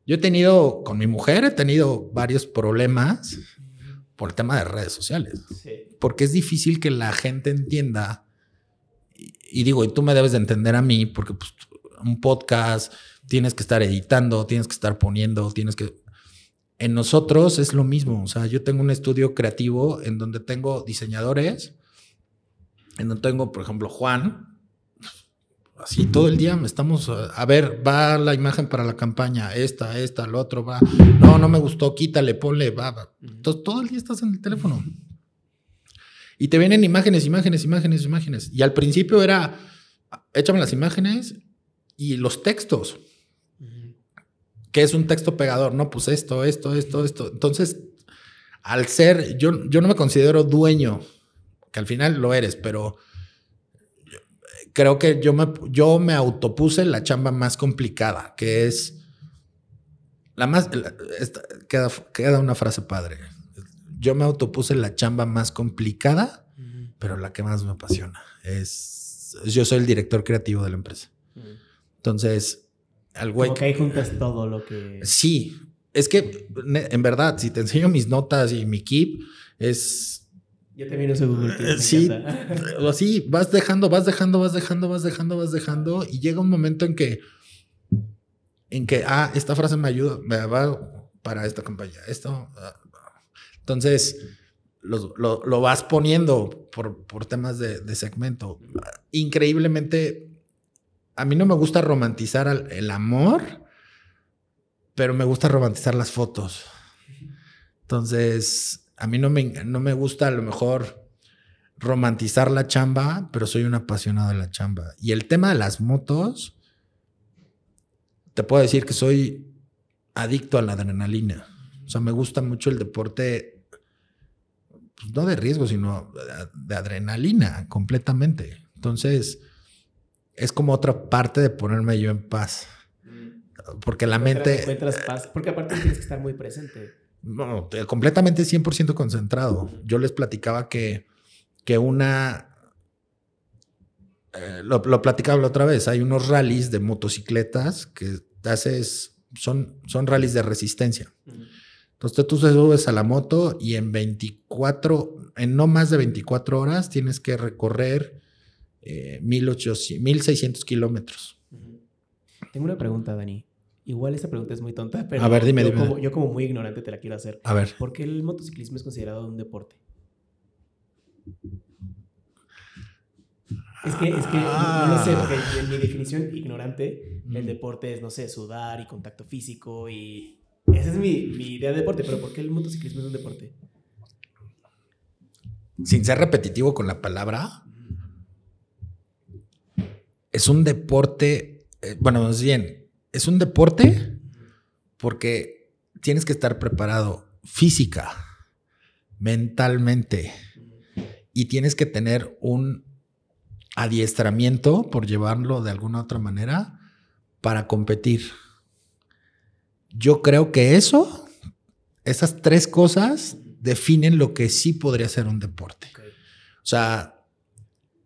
Yo he tenido, con mi mujer, he tenido varios problemas por el tema de redes sociales. Porque es difícil que la gente entienda. Y, digo, y tú me debes de entender a mí, porque pues, un podcast tienes que estar editando, tienes que estar poniendo, tienes que en nosotros es lo mismo. O sea, yo tengo un estudio creativo en donde tengo diseñadores, en donde tengo, por ejemplo, Juan. Así todo el día estamos, a ver, va la imagen para la campaña, esta, esta, el otro, va. No, no me gustó, quítale, ponle, va, va. Entonces todo el día estás en el teléfono. Y te vienen imágenes, imágenes, imágenes, imágenes. Y al principio era, échame las imágenes y los textos. ¿Qué es un texto pegador? No, pues esto, esto, esto, esto. Entonces, al ser, yo, yo no me considero dueño, que al final lo eres, pero creo que yo me, yo me autopuse la chamba más complicada, que es la más, queda, queda una frase padre. Yo me autopuse la chamba más complicada, pero la que más me apasiona. Es, yo soy el director creativo de la empresa. Entonces, al güey. Como que ahí juntas todo lo que. Sí. Es que, en verdad, si te enseño mis notas y mi keep, es. Yo también uso Google Keep. Sí, así vas dejando, vas dejando, vas dejando, vas dejando, vas dejando, y llega un momento en que, en que, ah, esta frase me ayuda, me va para esta campaña. Esto. Ah, entonces, lo, lo, vas poniendo por, por temas de, de segmento. Increíblemente a mí no me gusta romantizar el amor, pero me gusta romantizar las fotos. Entonces, a mí no me, no me gusta a lo mejor romantizar la chamba, pero soy un apasionado de la chamba. Y el tema de las motos, te puedo decir que soy adicto a la adrenalina. O sea, me gusta mucho el deporte, pues, no de riesgo, sino de adrenalina completamente. Entonces, es como otra parte de ponerme yo en paz. Mm. Porque la mente... Encuentras paz, porque aparte tienes que estar muy presente. No, completamente 100% concentrado. Yo les platicaba que, que una... Eh, lo, platicaba la otra vez, hay unos rallies de motocicletas que haces, son, son rallies de resistencia. Entonces tú te subes a la moto y en 24, en no más de 24 horas tienes que recorrer eh, 1600 kilómetros. Tengo una pregunta, Dani. Igual esta pregunta es muy tonta, pero a ver, dime, yo, dime. Como, yo como muy ignorante te la quiero hacer. A ver. ¿Por qué el motociclismo es considerado un deporte? Es que, es que no, sé, porque en mi definición ignorante, el deporte es, no sé, sudar y contacto físico y... Esa es mi, mi idea de deporte, pero ¿por qué el motociclismo es un deporte? Sin ser repetitivo con la palabra, es un deporte, eh, bueno, más bien, es un deporte porque tienes que estar preparado física, mentalmente, y tienes que tener un adiestramiento, por llevarlo de alguna otra manera, para competir. Yo creo que eso, esas tres cosas, definen lo que sí podría ser un deporte. O sea,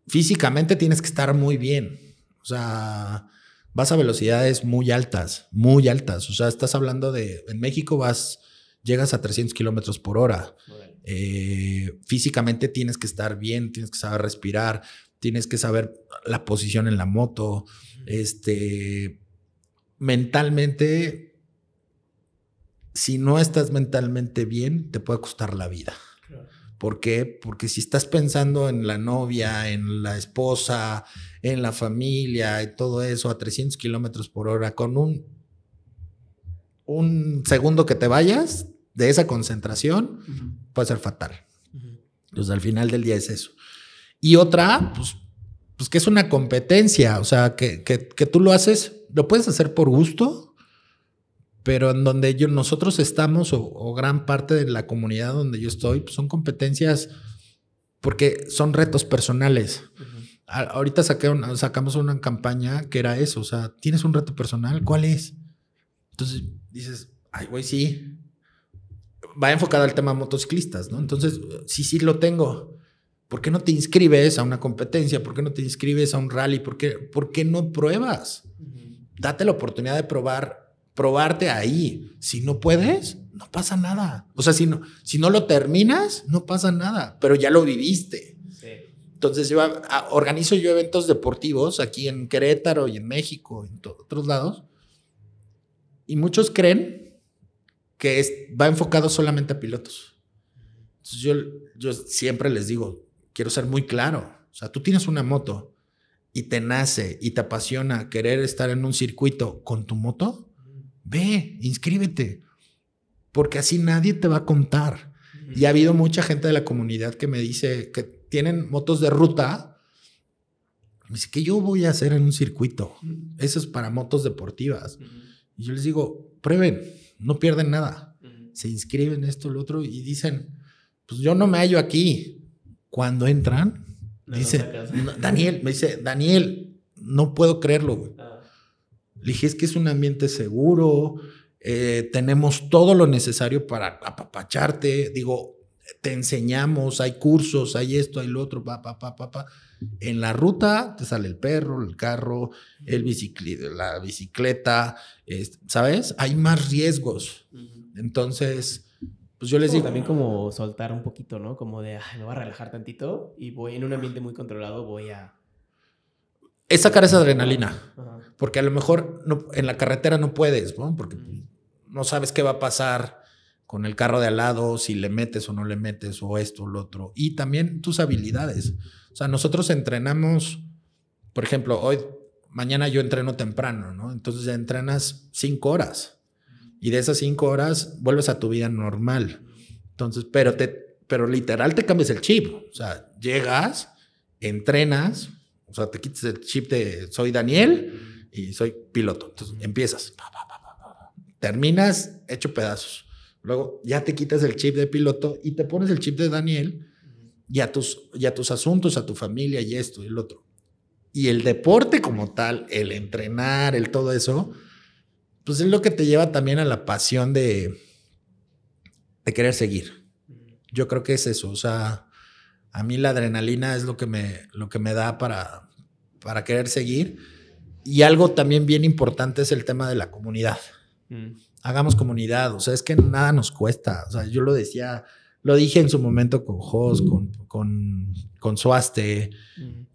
físicamente tienes que estar muy bien. O sea, vas a velocidades muy altas, muy altas. O sea, estás hablando de, en México vas, llegas a 300 kilómetros por hora. Eh, físicamente tienes que estar bien, tienes que saber respirar, tienes que saber la posición en la moto, este, mentalmente, si no estás mentalmente bien, te puede costar la vida. ¿Por qué? Porque si estás pensando en la novia, en la esposa, en la familia y todo eso a 300 kilómetros por hora, con un, un segundo que te vayas de esa concentración, puede ser fatal. Entonces, al final del día es eso. Y otra, pues, pues que es una competencia, o sea, que, que, tú lo haces, lo puedes hacer por gusto, pero en donde yo, nosotros estamos, o, gran parte de la comunidad donde yo estoy, pues son competencias porque son retos personales. Ahorita sacamos una campaña que era eso, o sea, tienes un reto personal, ¿cuál es? Entonces dices, ay, güey, sí. Va enfocado al tema motociclistas, ¿no? Entonces, sí, sí lo tengo. ¿Por qué no te inscribes a una competencia? ¿Por qué no te inscribes a un rally? ¿Por qué, por qué no pruebas? Date la oportunidad de probar, probarte ahí. Si no puedes, no pasa nada. O sea, si no, si no lo terminas, no pasa nada, pero ya lo viviste. Entonces yo organizo yo eventos deportivos aquí en Querétaro y en México, en otros lados, y muchos creen que va enfocado solamente a pilotos. Entonces yo, yo siempre les digo, quiero ser muy claro. O sea, tú tienes una moto y te nace y te apasiona querer estar en un circuito con tu moto, ve, inscríbete, porque así nadie te va a contar. Y ha habido mucha gente de la comunidad que me dice que tienen motos de ruta. Me dice que yo voy a hacer en un circuito. Eso es para motos deportivas. Y yo les digo, prueben, no pierden nada. Se inscriben esto, lo otro y dicen, pues yo no me hallo aquí. Cuando entran, dice, Daniel, me dice, Daniel, no puedo creerlo, güey. Ah. Le dije, es que es un ambiente seguro, eh, tenemos todo lo necesario para apapacharte, digo, te enseñamos, hay cursos, hay esto, hay lo otro, pa, pa, pa, pa, pa. En la ruta te sale el perro, el carro, el bicicleta, la bicicleta, ¿sabes? Hay más riesgos. Entonces, pues yo les digo. También como soltar un poquito, ¿no? Como de, Ay, me voy a relajar tantito y voy en un ambiente muy controlado, voy a. Es sacar esa adrenalina. Porque a lo mejor no, en la carretera no puedes, ¿no? Porque no sabes qué va a pasar con el carro de al lado, si le metes o no le metes, o esto o lo otro. Y también tus habilidades. O sea, nosotros entrenamos, por ejemplo, hoy, mañana yo entreno temprano, ¿no? Entonces ya entrenas cinco horas y de esas cinco horas vuelves a tu vida normal. Entonces, pero te, pero literal te cambias el chip. O sea, llegas, entrenas, o sea, te quitas el chip de soy Daniel y soy piloto. Entonces empiezas, terminas hecho pedazos. Luego ya te quitas el chip de piloto y te pones el chip de Daniel y a tus, y a tus asuntos, a tu familia y esto y el otro. Y el deporte como tal, el entrenar, el todo eso, pues es lo que te lleva también a la pasión de, de querer seguir. Yo creo que es eso, o sea, a mí la adrenalina es lo que me, lo que me da para, para querer seguir. Y algo también bien importante es el tema de la comunidad. Mm. Hagamos comunidad, o sea, es que nada nos cuesta, o sea, yo lo decía, lo dije en su momento con Jos, con, con, con Suaste,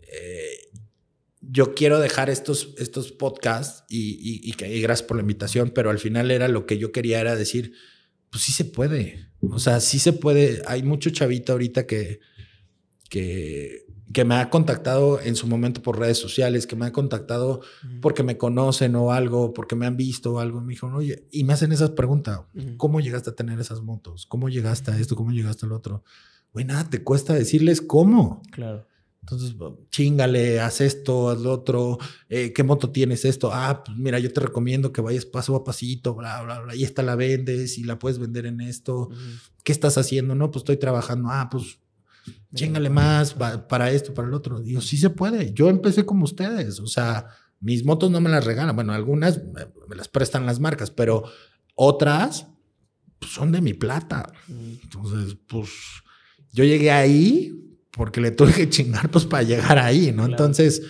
eh, yo quiero dejar estos, estos podcasts y, y, y, gracias por la invitación, pero al final era lo que yo quería era decir, pues sí se puede, o sea, sí se puede, hay mucho chavito ahorita que, que que me ha contactado en su momento por redes sociales, que me ha contactado porque me conocen o algo, porque me han visto o algo. Me dijo, oye, y me hacen esas preguntas. ¿Cómo llegaste a tener esas motos? ¿Cómo llegaste a esto? ¿Cómo llegaste al otro? Güey, nada, te cuesta decirles cómo. Claro. Entonces, chingale, haz esto, haz lo otro. Eh, ¿Qué moto tienes esto? Ah, pues mira, yo te recomiendo que vayas paso a pasito, bla, bla, bla. Y esta la vendes y la puedes vender en esto. ¿Qué estás haciendo? No, pues estoy trabajando. Ah, pues chingale más para esto, para el otro. Digo, sí se puede. Yo empecé como ustedes. O sea, mis motos no me las regalan. Bueno, algunas me las prestan las marcas, pero otras pues, son de mi plata. Entonces, pues yo llegué ahí porque le tuve que chingar pues para llegar ahí, ¿no? Entonces,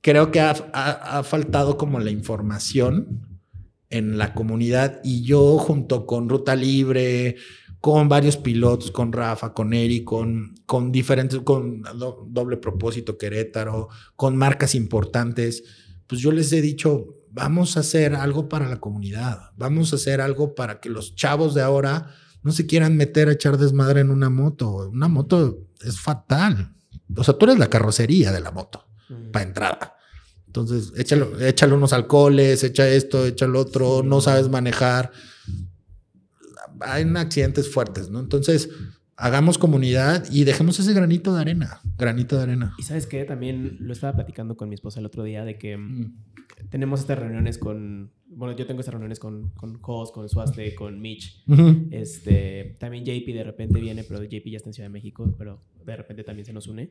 creo que ha, ha faltado como la información en la comunidad y yo junto con Ruta Libre, con varios pilotos, con Rafa, con Eric, con, con diferentes, con doble propósito Querétaro, con marcas importantes, pues yo les he dicho, vamos a hacer algo para la comunidad, vamos a hacer algo para que los chavos de ahora no se quieran meter a echar desmadre en una moto. Una moto es fatal. O sea, tú eres la carrocería de la moto, para entrada. Entonces, échale, échale unos alcoholes, echa esto, echa el otro, no sabes manejar hay accidentes fuertes, ¿no? Entonces, hagamos comunidad y dejemos ese granito de arena, granito de arena. Y sabes qué, también lo estaba platicando con mi esposa el otro día de que mm, tenemos estas reuniones con, bueno, yo tengo estas reuniones con, con Cos, con Suaste, con Mitch. este, también JP de repente viene, pero JP ya está en Ciudad de México, pero de repente también se nos une.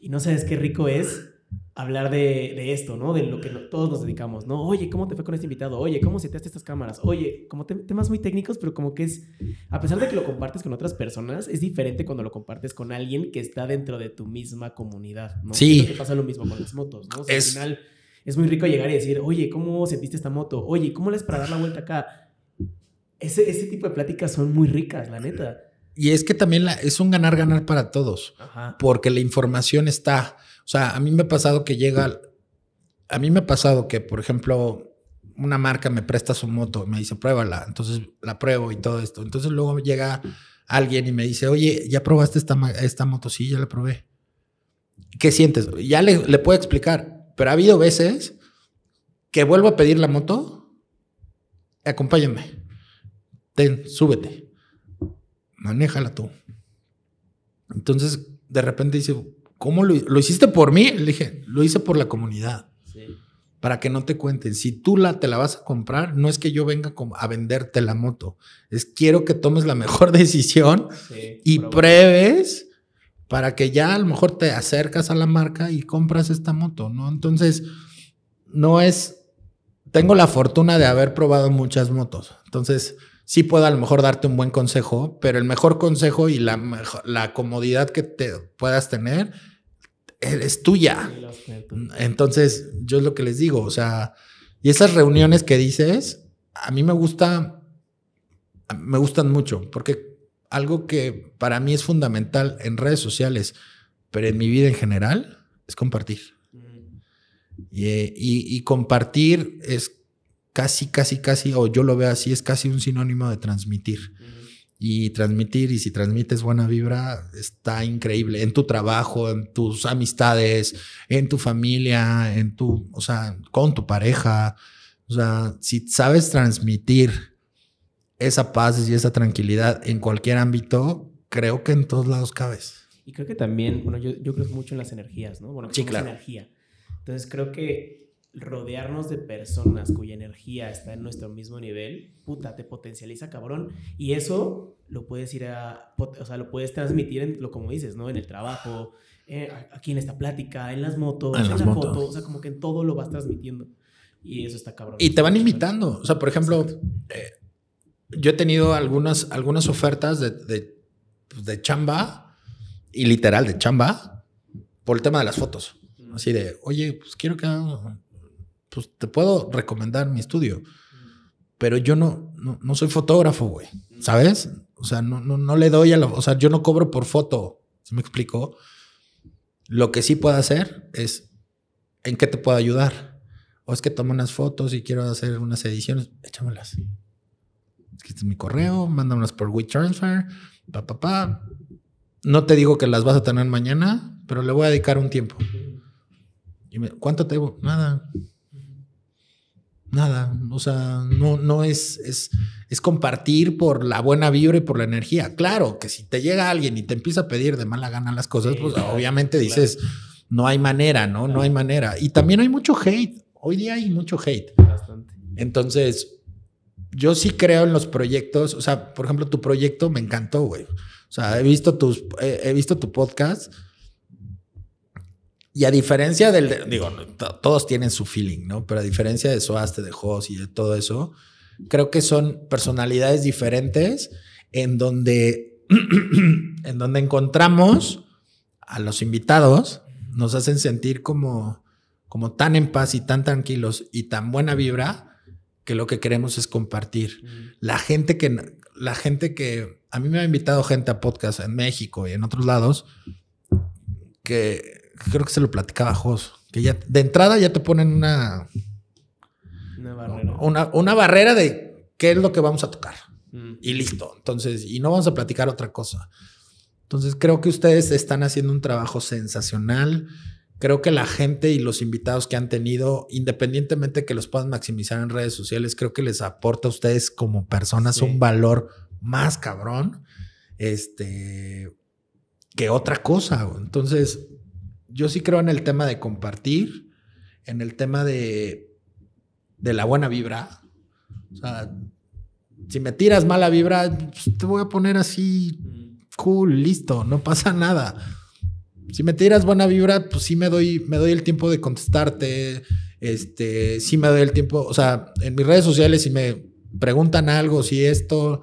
Y no sabes qué rico es hablar de, de, esto, ¿no? De lo que todos nos dedicamos, ¿no? Oye, ¿cómo te fue con este invitado? Oye, ¿cómo seteaste estas cámaras? Oye, como temas muy técnicos, pero como que es, a pesar de que lo compartes con otras personas, es diferente cuando lo compartes con alguien que está dentro de tu misma comunidad, ¿no? Sí. Que pasa lo mismo con las motos, ¿no? Al final es muy rico llegar y decir, oye, ¿cómo sentiste esta moto? Oye, ¿cómo les para dar la vuelta acá? Ese, ese tipo de pláticas son muy ricas, la neta. Y es que también la, es un ganar-ganar para todos, porque la información está o sea, a mí me ha pasado que llega, a mí me ha pasado que, por ejemplo, una marca me presta su moto, me dice, pruébala, entonces la pruebo y todo esto. Entonces luego llega alguien y me dice, oye, ¿ya probaste esta, esta moto? Sí, ya la probé. ¿Qué sientes? Ya le, puedo explicar, pero ha habido veces que vuelvo a pedir la moto, acompáñame, ten, súbete, manéjala tú. Entonces, de repente dice, ¿Cómo lo, hiciste por mí? Le dije, lo hice por la comunidad. Para que no te cuenten. Si tú la, te la vas a comprar, no es que yo venga a venderte la moto. Es quiero que tomes la mejor decisión y pruebes para que ya a lo mejor te acercas a la marca y compras esta moto, ¿no? Entonces, no es... Tengo la fortuna de haber probado muchas motos. Entonces, sí puedo a lo mejor darte un buen consejo, pero el mejor consejo y la, la comodidad que te puedas tener es tuya. Entonces, yo es lo que les digo, o sea, y esas reuniones que dices, a mí me gusta, me gustan mucho, porque algo que para mí es fundamental en redes sociales, pero en mi vida en general, es compartir. y, compartir es casi, casi, casi, o yo lo veo así, es casi un sinónimo de transmitir y transmitir, y si transmites buena vibra, está increíble en tu trabajo, en tus amistades, en tu familia, en tu, o sea, con tu pareja. O sea, si sabes transmitir esa paz y esa tranquilidad en cualquier ámbito, creo que en todos lados cabes. Y creo que también, bueno, yo, yo creo mucho en las energías, ¿no? Bueno, sí, claro. energía. Entonces creo que rodearnos de personas cuya energía está en nuestro mismo nivel, puta, te potencializa cabrón. Y eso lo puedes ir a, o sea, lo puedes transmitir en lo como dices, ¿no? En el trabajo, eh, aquí en esta plática, en las motos, en, la foto, o sea, como que en todo lo vas transmitiendo. Y eso está cabrón. Y te van invitando. O sea, por ejemplo, eh, yo he tenido algunas, algunas ofertas de, de, pues, de chamba y literal de chamba por el tema de las fotos. Así de, oye, pues quiero que pues te puedo recomendar mi estudio. pero yo no, no, soy fotógrafo, güey, ¿sabes? O sea, no, no, no le doy a la, o sea, yo no cobro por foto, ¿se me explicó? Lo que sí puedo hacer es, ¿en qué te puedo ayudar? O es que tomo unas fotos y quiero hacer unas ediciones, échamelas. Este es mi correo, mándamelas por WeTransfer, pa, pa, pa. No te digo que las vas a tener mañana, pero le voy a dedicar un tiempo. Y ¿Cuánto te debo? Nada. Nada. O sea, no, no es, es, es compartir por la buena vibra y por la energía. Claro que si te llega alguien y te empieza a pedir de mala gana las cosas, pues obviamente dices, no hay manera, ¿no? No hay manera. Y también hay mucho hate. Hoy día hay mucho hate. Bastante. Entonces, yo sí creo en los proyectos. O sea, por ejemplo, tu proyecto me encantó, güey. O sea, he visto tus, he visto tu podcast. Y a diferencia del, digo, todos tienen su feeling, ¿no? Pero a diferencia de Soaste, de Jos y de todo eso, creo que son personalidades diferentes en donde, en donde encontramos a los invitados, nos hacen sentir como, como tan en paz y tan tranquilos y tan buena vibra que lo que queremos es compartir. Mm. La gente que, la gente que, a mí me ha invitado gente a podcast en México y en otros lados, que creo que se lo platicaba Jos, que ya de entrada ya te ponen una, una barrera. Una, barrera de qué es lo que vamos a tocar. Mm. Y listo. Entonces, y no vamos a platicar otra cosa. Entonces, creo que ustedes están haciendo un trabajo sensacional creo que la gente y los invitados que han tenido, independientemente que los puedan maximizar en redes sociales, creo que les aporta a ustedes como personas un valor más cabrón este, que otra cosa. Entonces, yo sí creo en el tema de compartir, en el tema de, de la buena vibra. O sea, si me tiras mala vibra, pues, te voy a poner así, cool, listo, no pasa nada si me tiras buena vibra, pues sí me doy, me doy el tiempo de contestarte. Este, sí me doy el tiempo. O sea, en mis redes sociales, si me preguntan algo, si esto,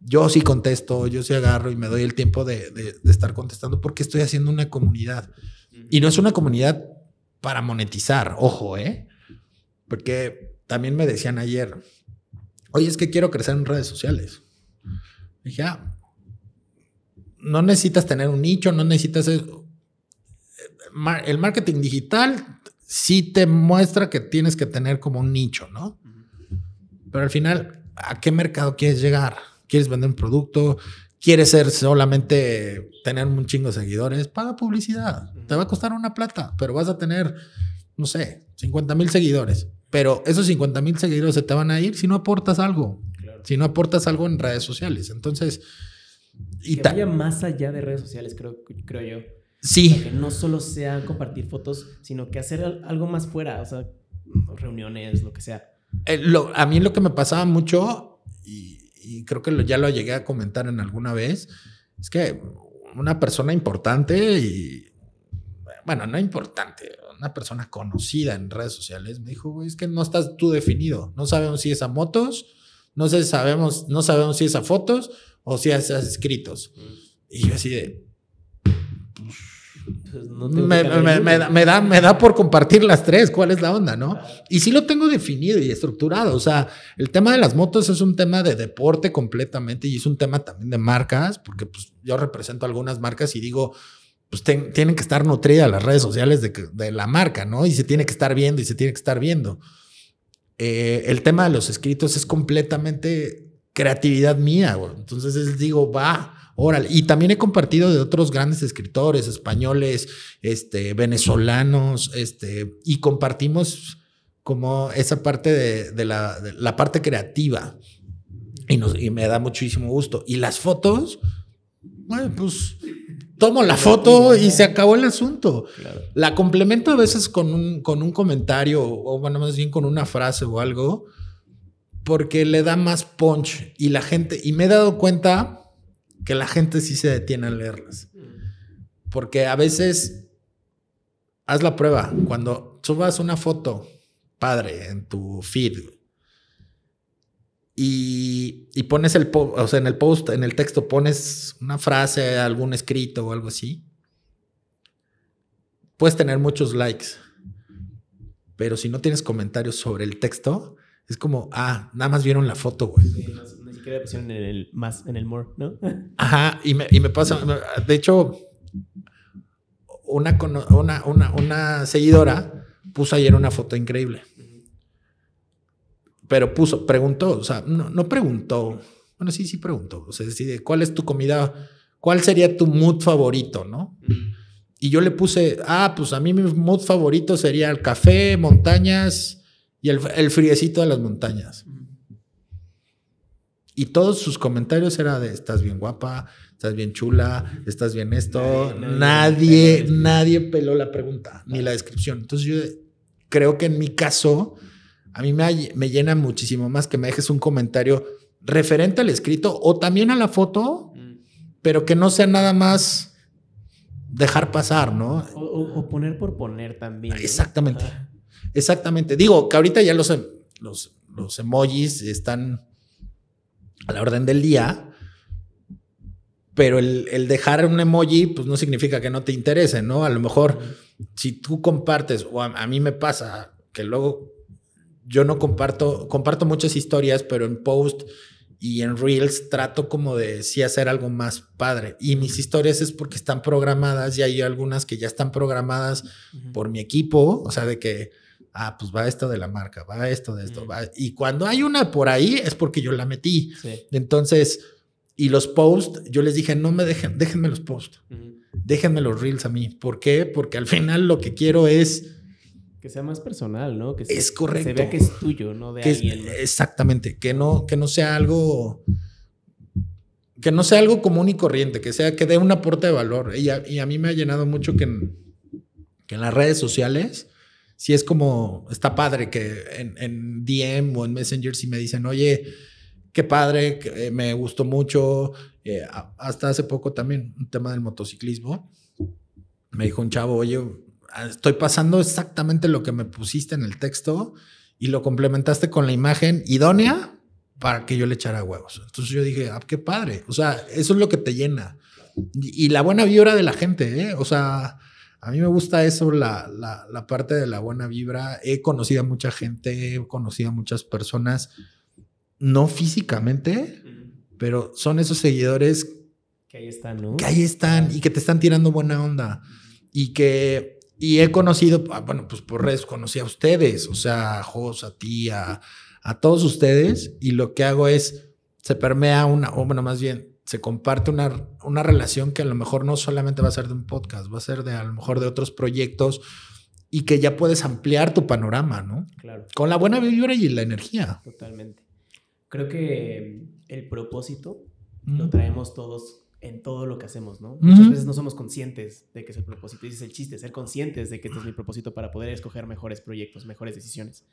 yo sí contesto, yo sí agarro y me doy el tiempo de, estar contestando porque estoy haciendo una comunidad. Y no es una comunidad para monetizar, ojo, ¿eh? Porque también me decían ayer, oye, es que quiero crecer en redes sociales. dije, ah, no necesitas tener un nicho, no necesitas el marketing digital sí te muestra que tienes que tener como un nicho, ¿no? Pero al final, ¿a qué mercado quieres llegar? ¿Quieres vender un producto? ¿Quieres ser solamente tener un chingo de seguidores? Paga publicidad. Te va a costar una plata, pero vas a tener, no sé, 50 mil seguidores. Pero esos 50 mil seguidores se te van a ir si no aportas algo. Si no aportas algo en redes sociales. Entonces... Y que vaya más allá de redes sociales, creo, creo yo. Sí. que no solo sea compartir fotos, sino que hacer algo más fuera, o sea, reuniones, lo que sea. Eh, a mí lo que me pasaba mucho, y, creo que ya lo llegué a comentar en alguna vez, es que una persona importante y, bueno, no importante, una persona conocida en redes sociales me dijo, güey, es que no estás tú definido, no sabemos si es a motos, no sé, sabemos, no sabemos si es a fotos o si es a escritos. Y yo así de, pues, me, da, me, da, por compartir las tres, cuál es la onda, ¿no? Y sí lo tengo definido y estructurado. O sea, el tema de las motos es un tema de deporte completamente y es un tema también de marcas, porque pues, yo represento algunas marcas y digo, pues tienen que estar nutridas las redes sociales de, la marca, ¿no? Y se tiene que estar viendo y se tiene que estar viendo. Eh, el tema de los escritos es completamente creatividad mía, Entonces digo, va Órale. Y también he compartido de otros grandes escritores españoles, este, venezolanos, este, y compartimos como esa parte de, la, parte creativa. Y, nos, y me da muchísimo gusto. Y las fotos, bueno, pues tomo la foto y se acabó el asunto. La complemento a veces con un, con un comentario o bueno, más bien con una frase o algo, porque le da más punch y la gente, y me he dado cuenta que la gente sí se detiene a leerlas. Porque a veces, haz la prueba, cuando subas una foto padre en tu feed y, y pones el, o sea, en el post, en el texto pones una frase, algún escrito o algo así, puedes tener muchos likes. Pero si no tienes comentarios sobre el texto, Es como, ah, nada más vieron la foto, güey. Pusieron en el más, en el more, ¿no? Ajá, y me, y me pasa, de hecho, una, una, una, una seguidora puso ayer una foto increíble. Pero puso, preguntó, o sea, no, no preguntó, bueno, sí, sí preguntó, o sea, decide, ¿cuál es tu comida? ¿Cuál sería tu mood favorito, no? Y yo le puse, ah, pues a mí mi mood favorito sería el café, montañas y el, el friecito de las montañas. Y todos sus comentarios eran de, estás bien guapa, estás bien chula, estás bien esto. Nadie, nadie, peló la pregunta, ni la descripción. Entonces yo creo que en mi caso, a mí me, me llena muchísimo más que me dejes un comentario referente al escrito o también a la foto, mm. pero que no sea nada más dejar pasar, ¿no? O, poner por poner también. Exactamente. Exactamente. Digo que ahorita ya los, los, los emojis están a la orden del día, pero el, dejar un emoji, pues no significa que no te interese, ¿no? A lo mejor si tú compartes, o a, mí me pasa que luego yo no comparto, comparto muchas historias, pero en post y en Reels trato como de sí hacer algo más padre. Y mis historias es porque están programadas y hay algunas que ya están programadas por mi equipo, o sea, de que, ah, pues va esto de la marca, va esto de esto, va. Y cuando hay una por ahí es porque yo la metí. Entonces, y los posts, yo les dije, no me dejen, déjenme los posts, déjenme los Reels a mí. ¿Por qué? Porque al final lo que quiero es que sea más personal, ¿no? Que es correcto. se vea que es tuyo, no de alguien. Exactamente, que no, que no sea algo que no sea algo común y corriente, que sea que dé un aporte de valor. Y a, y a mí me ha llenado mucho que en, que en, las redes sociales, si es como, está padre que en, en, DM o en Messenger si me dicen, oye, qué padre, que, me gustó mucho. Eh, hasta hace poco también, un tema del motociclismo. Me dijo un chavo, oye, estoy pasando exactamente lo que me pusiste en el texto y lo complementaste con la imagen idónea para que yo le echara huevos. Entonces yo dije, ah, qué padre. O sea, eso es lo que te llena. Y, la buena vibra de la gente, ¿eh? O sea, a mí me gusta eso, la, la, parte de la buena vibra. He conocido a mucha gente, he conocido a muchas personas, no físicamente, pero son esos seguidores que ahí están, ¿no? Que ahí están y que te están tirando buena onda. Y que y he conocido, ah, bueno, pues por redes conocí a ustedes, o sea, a Jos, a ti, a, todos ustedes, y lo que hago es, se permea una, o bueno, más bien, se comparte una, una relación que a lo mejor no solamente va a ser de un podcast, va a ser de a lo mejor de otros proyectos y que ya puedes ampliar tu panorama, ¿no? Claro. Con la buena vibra y la energía. Totalmente. Creo que el propósito lo traemos todos en todo lo que hacemos, ¿no? Muchas veces no somos conscientes de que es el propósito. Y ese es el chiste, ser conscientes de que este es mi propósito para poder escoger mejores proyectos, mejores decisiones.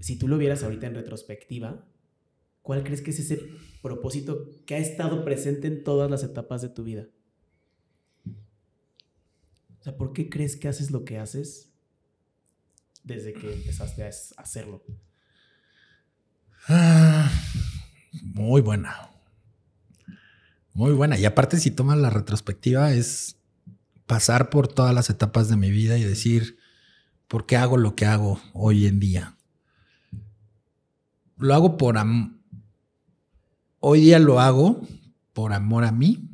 Si tú lo vieras ahorita en retrospectiva, ¿cuál crees que es ese propósito que ha estado presente en todas las etapas de tu vida? O sea, ¿por qué crees que haces lo que haces desde que empezaste a hacerlo? Ah, muy buena. Muy buena. Y aparte, si tomas la retrospectiva, es pasar por todas las etapas de mi vida y decir, ¿por qué hago lo que hago hoy en día? Lo hago por amor. Hoy día lo hago por amor a mí.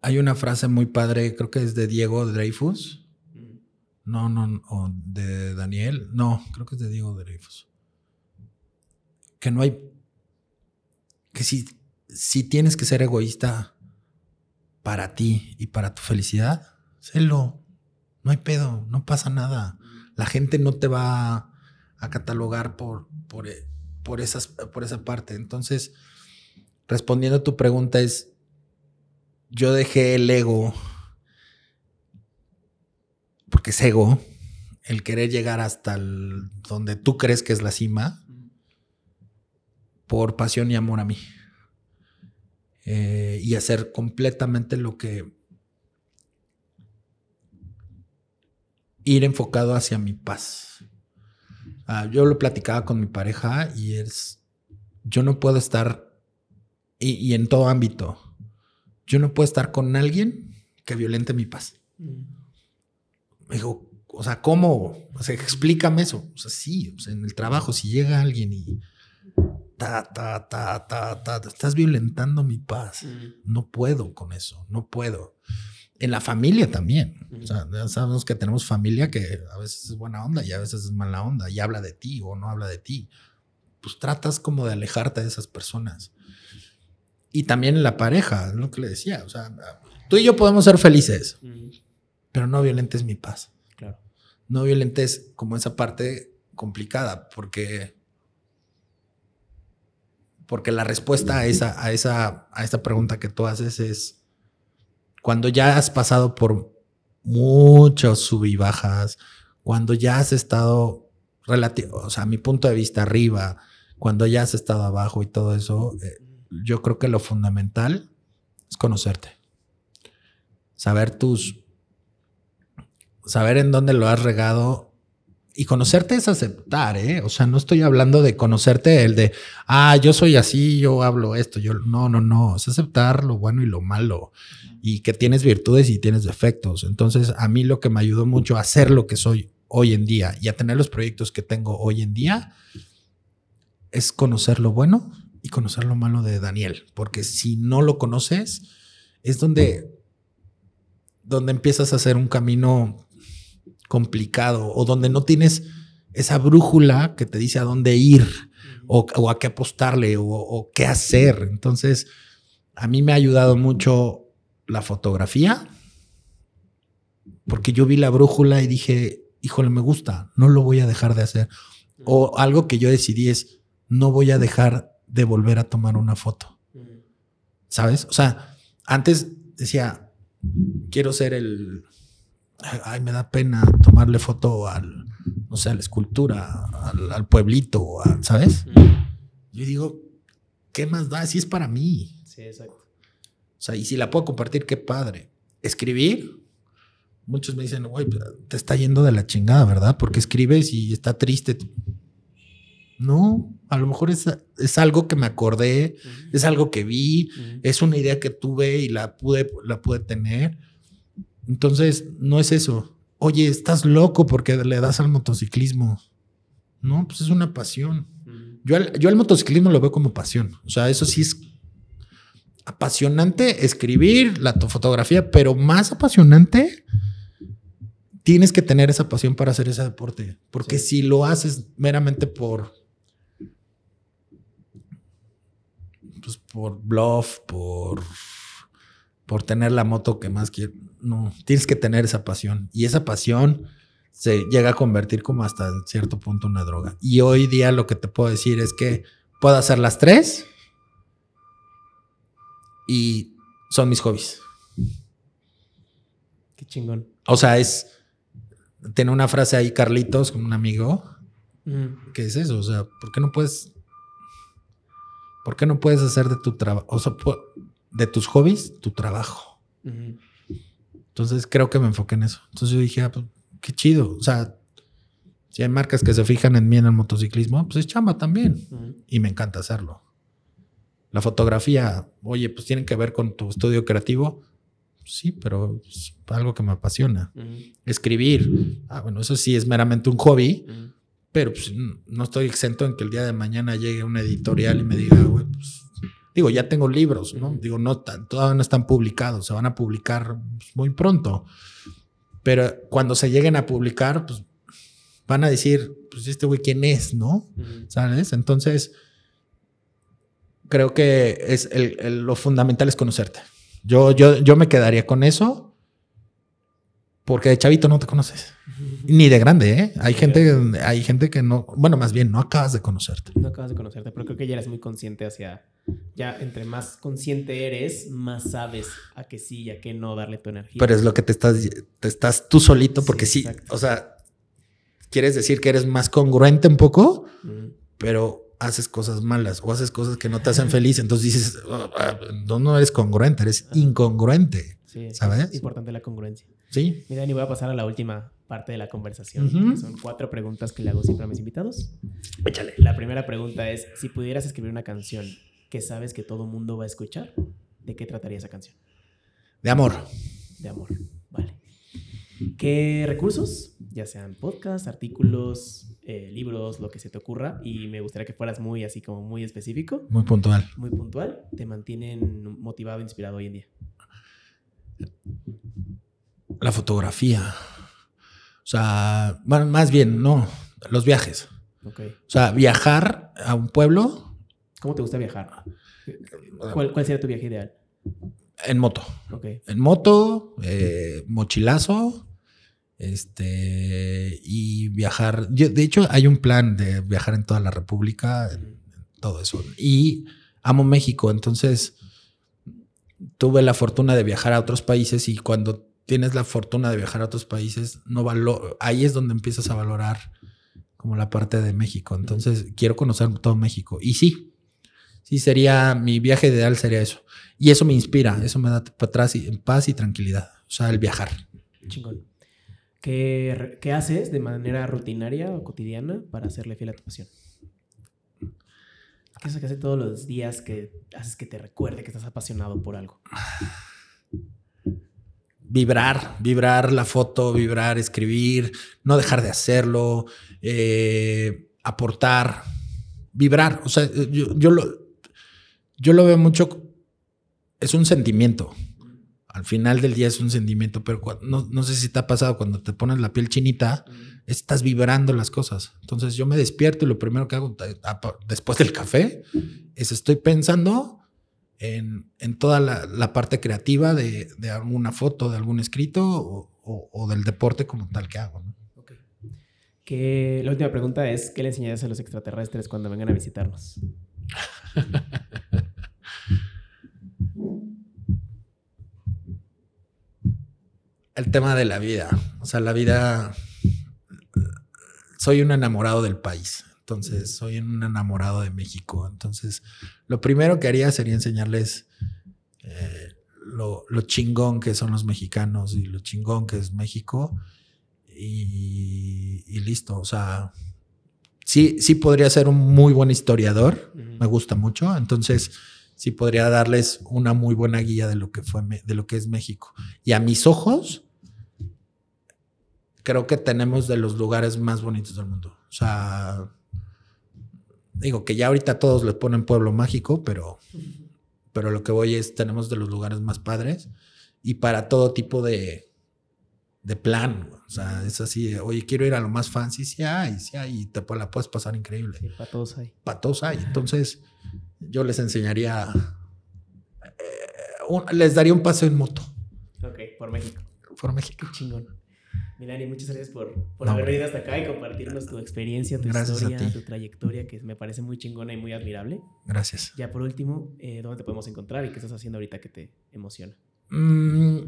Hay una frase muy padre, creo que es de Diego Dreyfus. No, no, o de Daniel. No, creo que es de Diego Dreyfus. Que no hay que si, si tienes que ser egoísta para ti y para tu felicidad, sélo. No hay pedo, no pasa nada. La gente no te va a catalogar por, por, por, esas, por esa parte. Entonces, respondiendo a tu pregunta es, yo dejé el ego, porque es ego, el querer llegar hasta donde tú crees que es la cima, por pasión y amor a mí. Eh, y hacer completamente lo que... Ir enfocado hacia mi paz. Ah, yo lo platicaba con mi pareja y es... Yo no puedo estar... Y, en todo ámbito. Yo no puedo estar con alguien que violente mi paz. Mm. Me dijo, o sea, ¿cómo? O sea, explícame eso. O sea, sí, o sea, en el trabajo, si llega alguien y ta, ta, ta, ta, ta, estás violentando mi paz. No puedo con eso, no puedo. En la familia también. O sea, ya sabemos que tenemos familia que a veces es buena onda y a veces es mala onda y habla de ti o no habla de ti. Pues tratas como de alejarte de esas personas. Y también en la pareja, es lo que le decía. O sea, tú y yo podemos ser felices, pero no violentes mi paz. Claro. No violentes como esa parte complicada, porque porque la respuesta a esa, a esa, a esta pregunta que tú haces es cuando ya has pasado por muchos sub y bajas, cuando ya has estado relativo, o sea, a mi punto de vista arriba, cuando ya has estado abajo y todo eso, eh, yo creo que lo fundamental es conocerte. Saber tus, saber en dónde lo has regado y conocerte es aceptar, ¿eh? O sea, no estoy hablando de conocerte el de, ah, yo soy así, yo hablo esto, yo no, no, no, es aceptar lo bueno y lo malo y que tienes virtudes y tienes defectos. Entonces, a mí lo que me ayudó mucho a ser lo que soy hoy en día y a tener los proyectos que tengo hoy en día es conocer lo bueno y conocer lo malo de Daniel, porque si no lo conoces, es donde donde empiezas a hacer un camino complicado o donde no tienes esa brújula que te dice a dónde ir o, a qué apostarle o, qué hacer. Entonces, a mí me ha ayudado mucho la fotografía porque yo vi la brújula y dije, híjole, me gusta, no lo voy a dejar de hacer. O algo que yo decidí es, no voy a dejar de volver a tomar una foto. ¿Sabes? O sea, antes decía, quiero ser el ay, me da pena tomarle foto al, no sé, a la escultura, al, pueblito, ¿sabes? Yo digo, ¿qué más da? Si es para mí. Sí, exacto. O sea, y si la puedo compartir, qué padre. Escribir, muchos me dicen, güey, te está yendo de la chingada, ¿verdad? Porque escribes y está triste. No, a lo mejor es, es algo que me acordé, es algo que vi, es una idea que tuve y la pude, la pude tener entonces, no es eso. Oye, estás loco porque le das al motociclismo. No, pues es una pasión. Yo al, yo al motociclismo lo veo como pasión. O sea, eso sí es apasionante escribir la fotografía, pero más apasionante tienes que tener esa pasión para hacer ese deporte. Porque si lo haces meramente por. Pues por bluff, por. Por tener la moto que más quieres no, tienes que tener esa pasión. Y esa pasión se llega a convertir como hasta cierto punto una droga. Y hoy día lo que te puedo decir es que puedo hacer las tres y son mis hobbies. Qué chingón. O sea, es. Tiene una frase ahí, Carlitos, con un amigo, mm. que es eso. O sea, ¿por qué no puedes. ¿Por qué no puedes hacer de tu trabajo, o sea, de tus hobbies, tu trabajo? Entonces creo que me enfoqué en eso. Entonces yo dije, ah, pues, qué chido. O sea, si hay marcas que se fijan en mí en el motociclismo, pues es chamba también. Y me encanta hacerlo. La fotografía, oye, pues tienen que ver con tu estudio creativo. Sí, pero es algo que me apasiona. Escribir, ah, bueno, eso sí es meramente un hobby, pero pues, no estoy exento en que el día de mañana llegue una editorial y me diga, güey, pues Digo, ya tengo libros, ¿no? Digo, no, todavía no están publicados, se van a publicar muy pronto. Pero cuando se lleguen a publicar, pues van a decir, pues este güey, ¿quién es, no? ¿Sabes? Entonces, creo que es lo fundamental es conocerte. Yo, yo, yo me quedaría con eso porque de chavito no te conoces. Ni de grande, ¿eh? Hay gente, hay gente que no, bueno, más bien no acabas de conocerte. No acabas de conocerte, pero creo que ya eres muy consciente hacia, ya entre más consciente eres, más sabes a qué sí y a qué no darle tu energía. Pero es lo que te estás, te estás tú solito, porque sí, o sea, quieres decir que eres más congruente un poco, pero haces cosas malas o haces cosas que no te hacen feliz, entonces dices, oh, ah, no, no eres congruente, eres incongruente. Sí, ¿sabes? Es importante la congruencia. Sí. Mira, y voy a pasar a la última parte de la conversación. Son cuatro preguntas que le hago siempre a mis invitados. Échale. La primera pregunta es, si pudieras escribir una canción que sabes que todo mundo va a escuchar, ¿de qué trataría esa canción? De amor. De amor, vale. ¿Qué recursos ya sean podcasts, artículos, eh, libros, lo que se te ocurra. Y me gustaría que fueras muy así como muy específico. Muy puntual. Muy puntual. Te mantienen motivado, inspirado hoy en día. La fotografía. O sea, más bien, no, los viajes. O sea, viajar a un pueblo. ¿Cómo te gusta viajar? ¿Cuál, cuál sería tu viaje ideal? En moto. En moto, eh, mochilazo, este, y viajar. de hecho, hay un plan de viajar en toda la República, todo eso. Y amo México, entonces tuve la fortuna de viajar a otros países y cuando tienes la fortuna de viajar a otros países, no valo ahí es donde empiezas a valorar como la parte de México. Entonces, quiero conocer todo México. Y sí, sí sería, mi viaje ideal sería eso. Y eso me inspira, eso me da para atrás y, paz y tranquilidad. O sea, el viajar. Chingón. ¿Qué, ¿Qué, haces de manera rutinaria o cotidiana para hacerle fiel a tu pasión? ¿Qué es lo que haces todos los días que haces que te recuerde que estás apasionado por algo? Vibrar, vibrar la foto, vibrar, escribir, no dejar de hacerlo, eh, aportar, vibrar. O sea, yo, yo, lo, yo lo veo mucho es un sentimiento. Al final del día es un sentimiento, pero no, sé si te ha pasado cuando te pones la piel chinita, estás vibrando las cosas. Entonces yo me despierto y lo primero que hago después del café es estoy pensando en, toda la, parte creativa de, alguna foto, de algún escrito o, del deporte como tal que hago. Que la última pregunta es, ¿qué le enseñarías a los extraterrestres cuando vengan a visitarnos? el tema de la vida. O sea, la vida. Soy un enamorado del país. Entonces, soy un enamorado de México. Entonces, lo primero que haría sería enseñarles eh, lo, chingón que son los mexicanos y lo chingón que es México. Y, listo. O sea, sí, sí podría ser un muy buen historiador. Me gusta mucho. Entonces, sí podría darles una muy buena guía de lo que fue de lo que es México. Y a mis ojos, creo que tenemos de los lugares más bonitos del mundo. O sea, digo que ya ahorita todos le ponen pueblo mágico, pero, pero lo que voy es, tenemos de los lugares más padres y para todo tipo de, de plan. O sea, es así, oye, quiero ir a lo más fancy, sí hay, sí hay, y te la puedes pasar increíble. Sí, para todos hay. Para todos hay. Entonces, yo les enseñaría, eh, les daría un paseo en moto. Ok, por México. Por México. Qué chingón. Milani, muchas gracias por, haber venido hasta acá y compartirnos tu experiencia, tu historia, tu trayectoria, que me parece muy chingona y muy admirable. Gracias. Ya por último, eh, ¿dónde te podemos encontrar y qué estás haciendo ahorita que te emociona? Mm,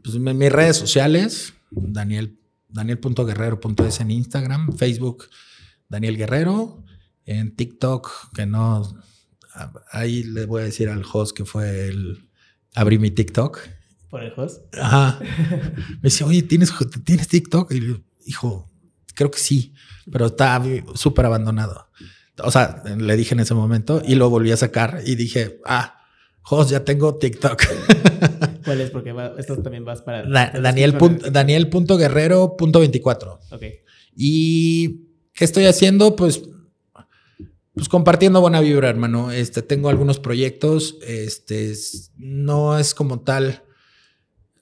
pues en mis redes sociales, Daniel, daniel.guerrero.es en Instagram, Facebook, Daniel Guerrero, en TikTok, que no, ahí le voy a decir al host que fue el, abrí mi TikTok ¿Por el host? Ajá. Me dice, oye, ¿tienes, ¿tienes TikTok? Y yo, hijo, creo que sí, pero está súper abandonado. O sea, le dije en ese momento y lo volví a sacar y dije, ah, host, ya tengo TikTok. ¿Cuál es? Porque esto también vas para... Daniel. Daniel.guerrero.24. Ok. ¿Y qué estoy haciendo? Pues pues compartiendo buena vibra, hermano. Este, tengo algunos proyectos. Este, no es como tal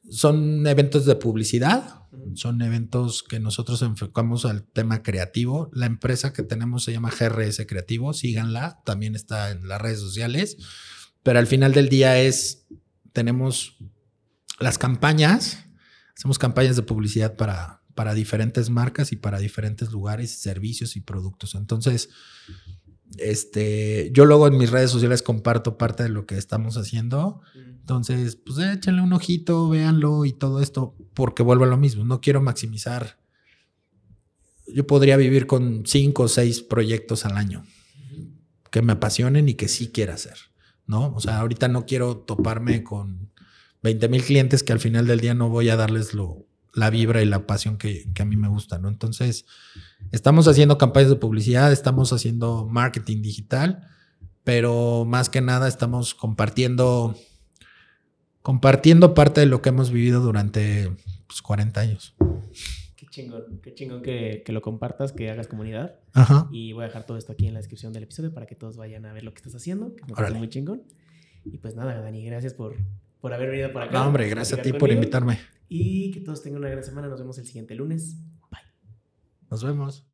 son eventos de publicidad, son eventos que nosotros enfocamos al tema creativo. La empresa que tenemos se llama GRS Creativo, síganla, también está en las redes sociales, pero al final del día es, tenemos las campañas, hacemos campañas de publicidad para, para diferentes marcas y para diferentes lugares, servicios y productos. Entonces, este, yo luego en mis redes sociales comparto parte de lo que estamos haciendo. Entonces, pues échenle un ojito, véanlo y todo esto, porque vuelvo a lo mismo. No quiero maximizar. Yo podría vivir con cinco o seis proyectos al año que me apasionen y que sí quiera hacer, ¿no? O sea, ahorita no quiero toparme con 20 mil clientes que al final del día no voy a darles lo, la vibra y la pasión que, que a mí me gusta, ¿no? Entonces, Estamos haciendo campañas de publicidad, estamos haciendo marketing digital, pero más que nada estamos compartiendo compartiendo parte de lo que hemos vivido durante 40 pues, años. Qué chingón, qué chingón que, lo compartas, que hagas comunidad. Ajá. Y voy a dejar todo esto aquí en la descripción del episodio para que todos vayan a ver lo que estás haciendo, que me muy chingón. Y pues nada, Dani, gracias por, por haber venido por acá. No, hombre, gracias a ti por invitarme. Y que todos tengan una gran semana. Nos vemos el siguiente lunes. Bye. Nos vemos.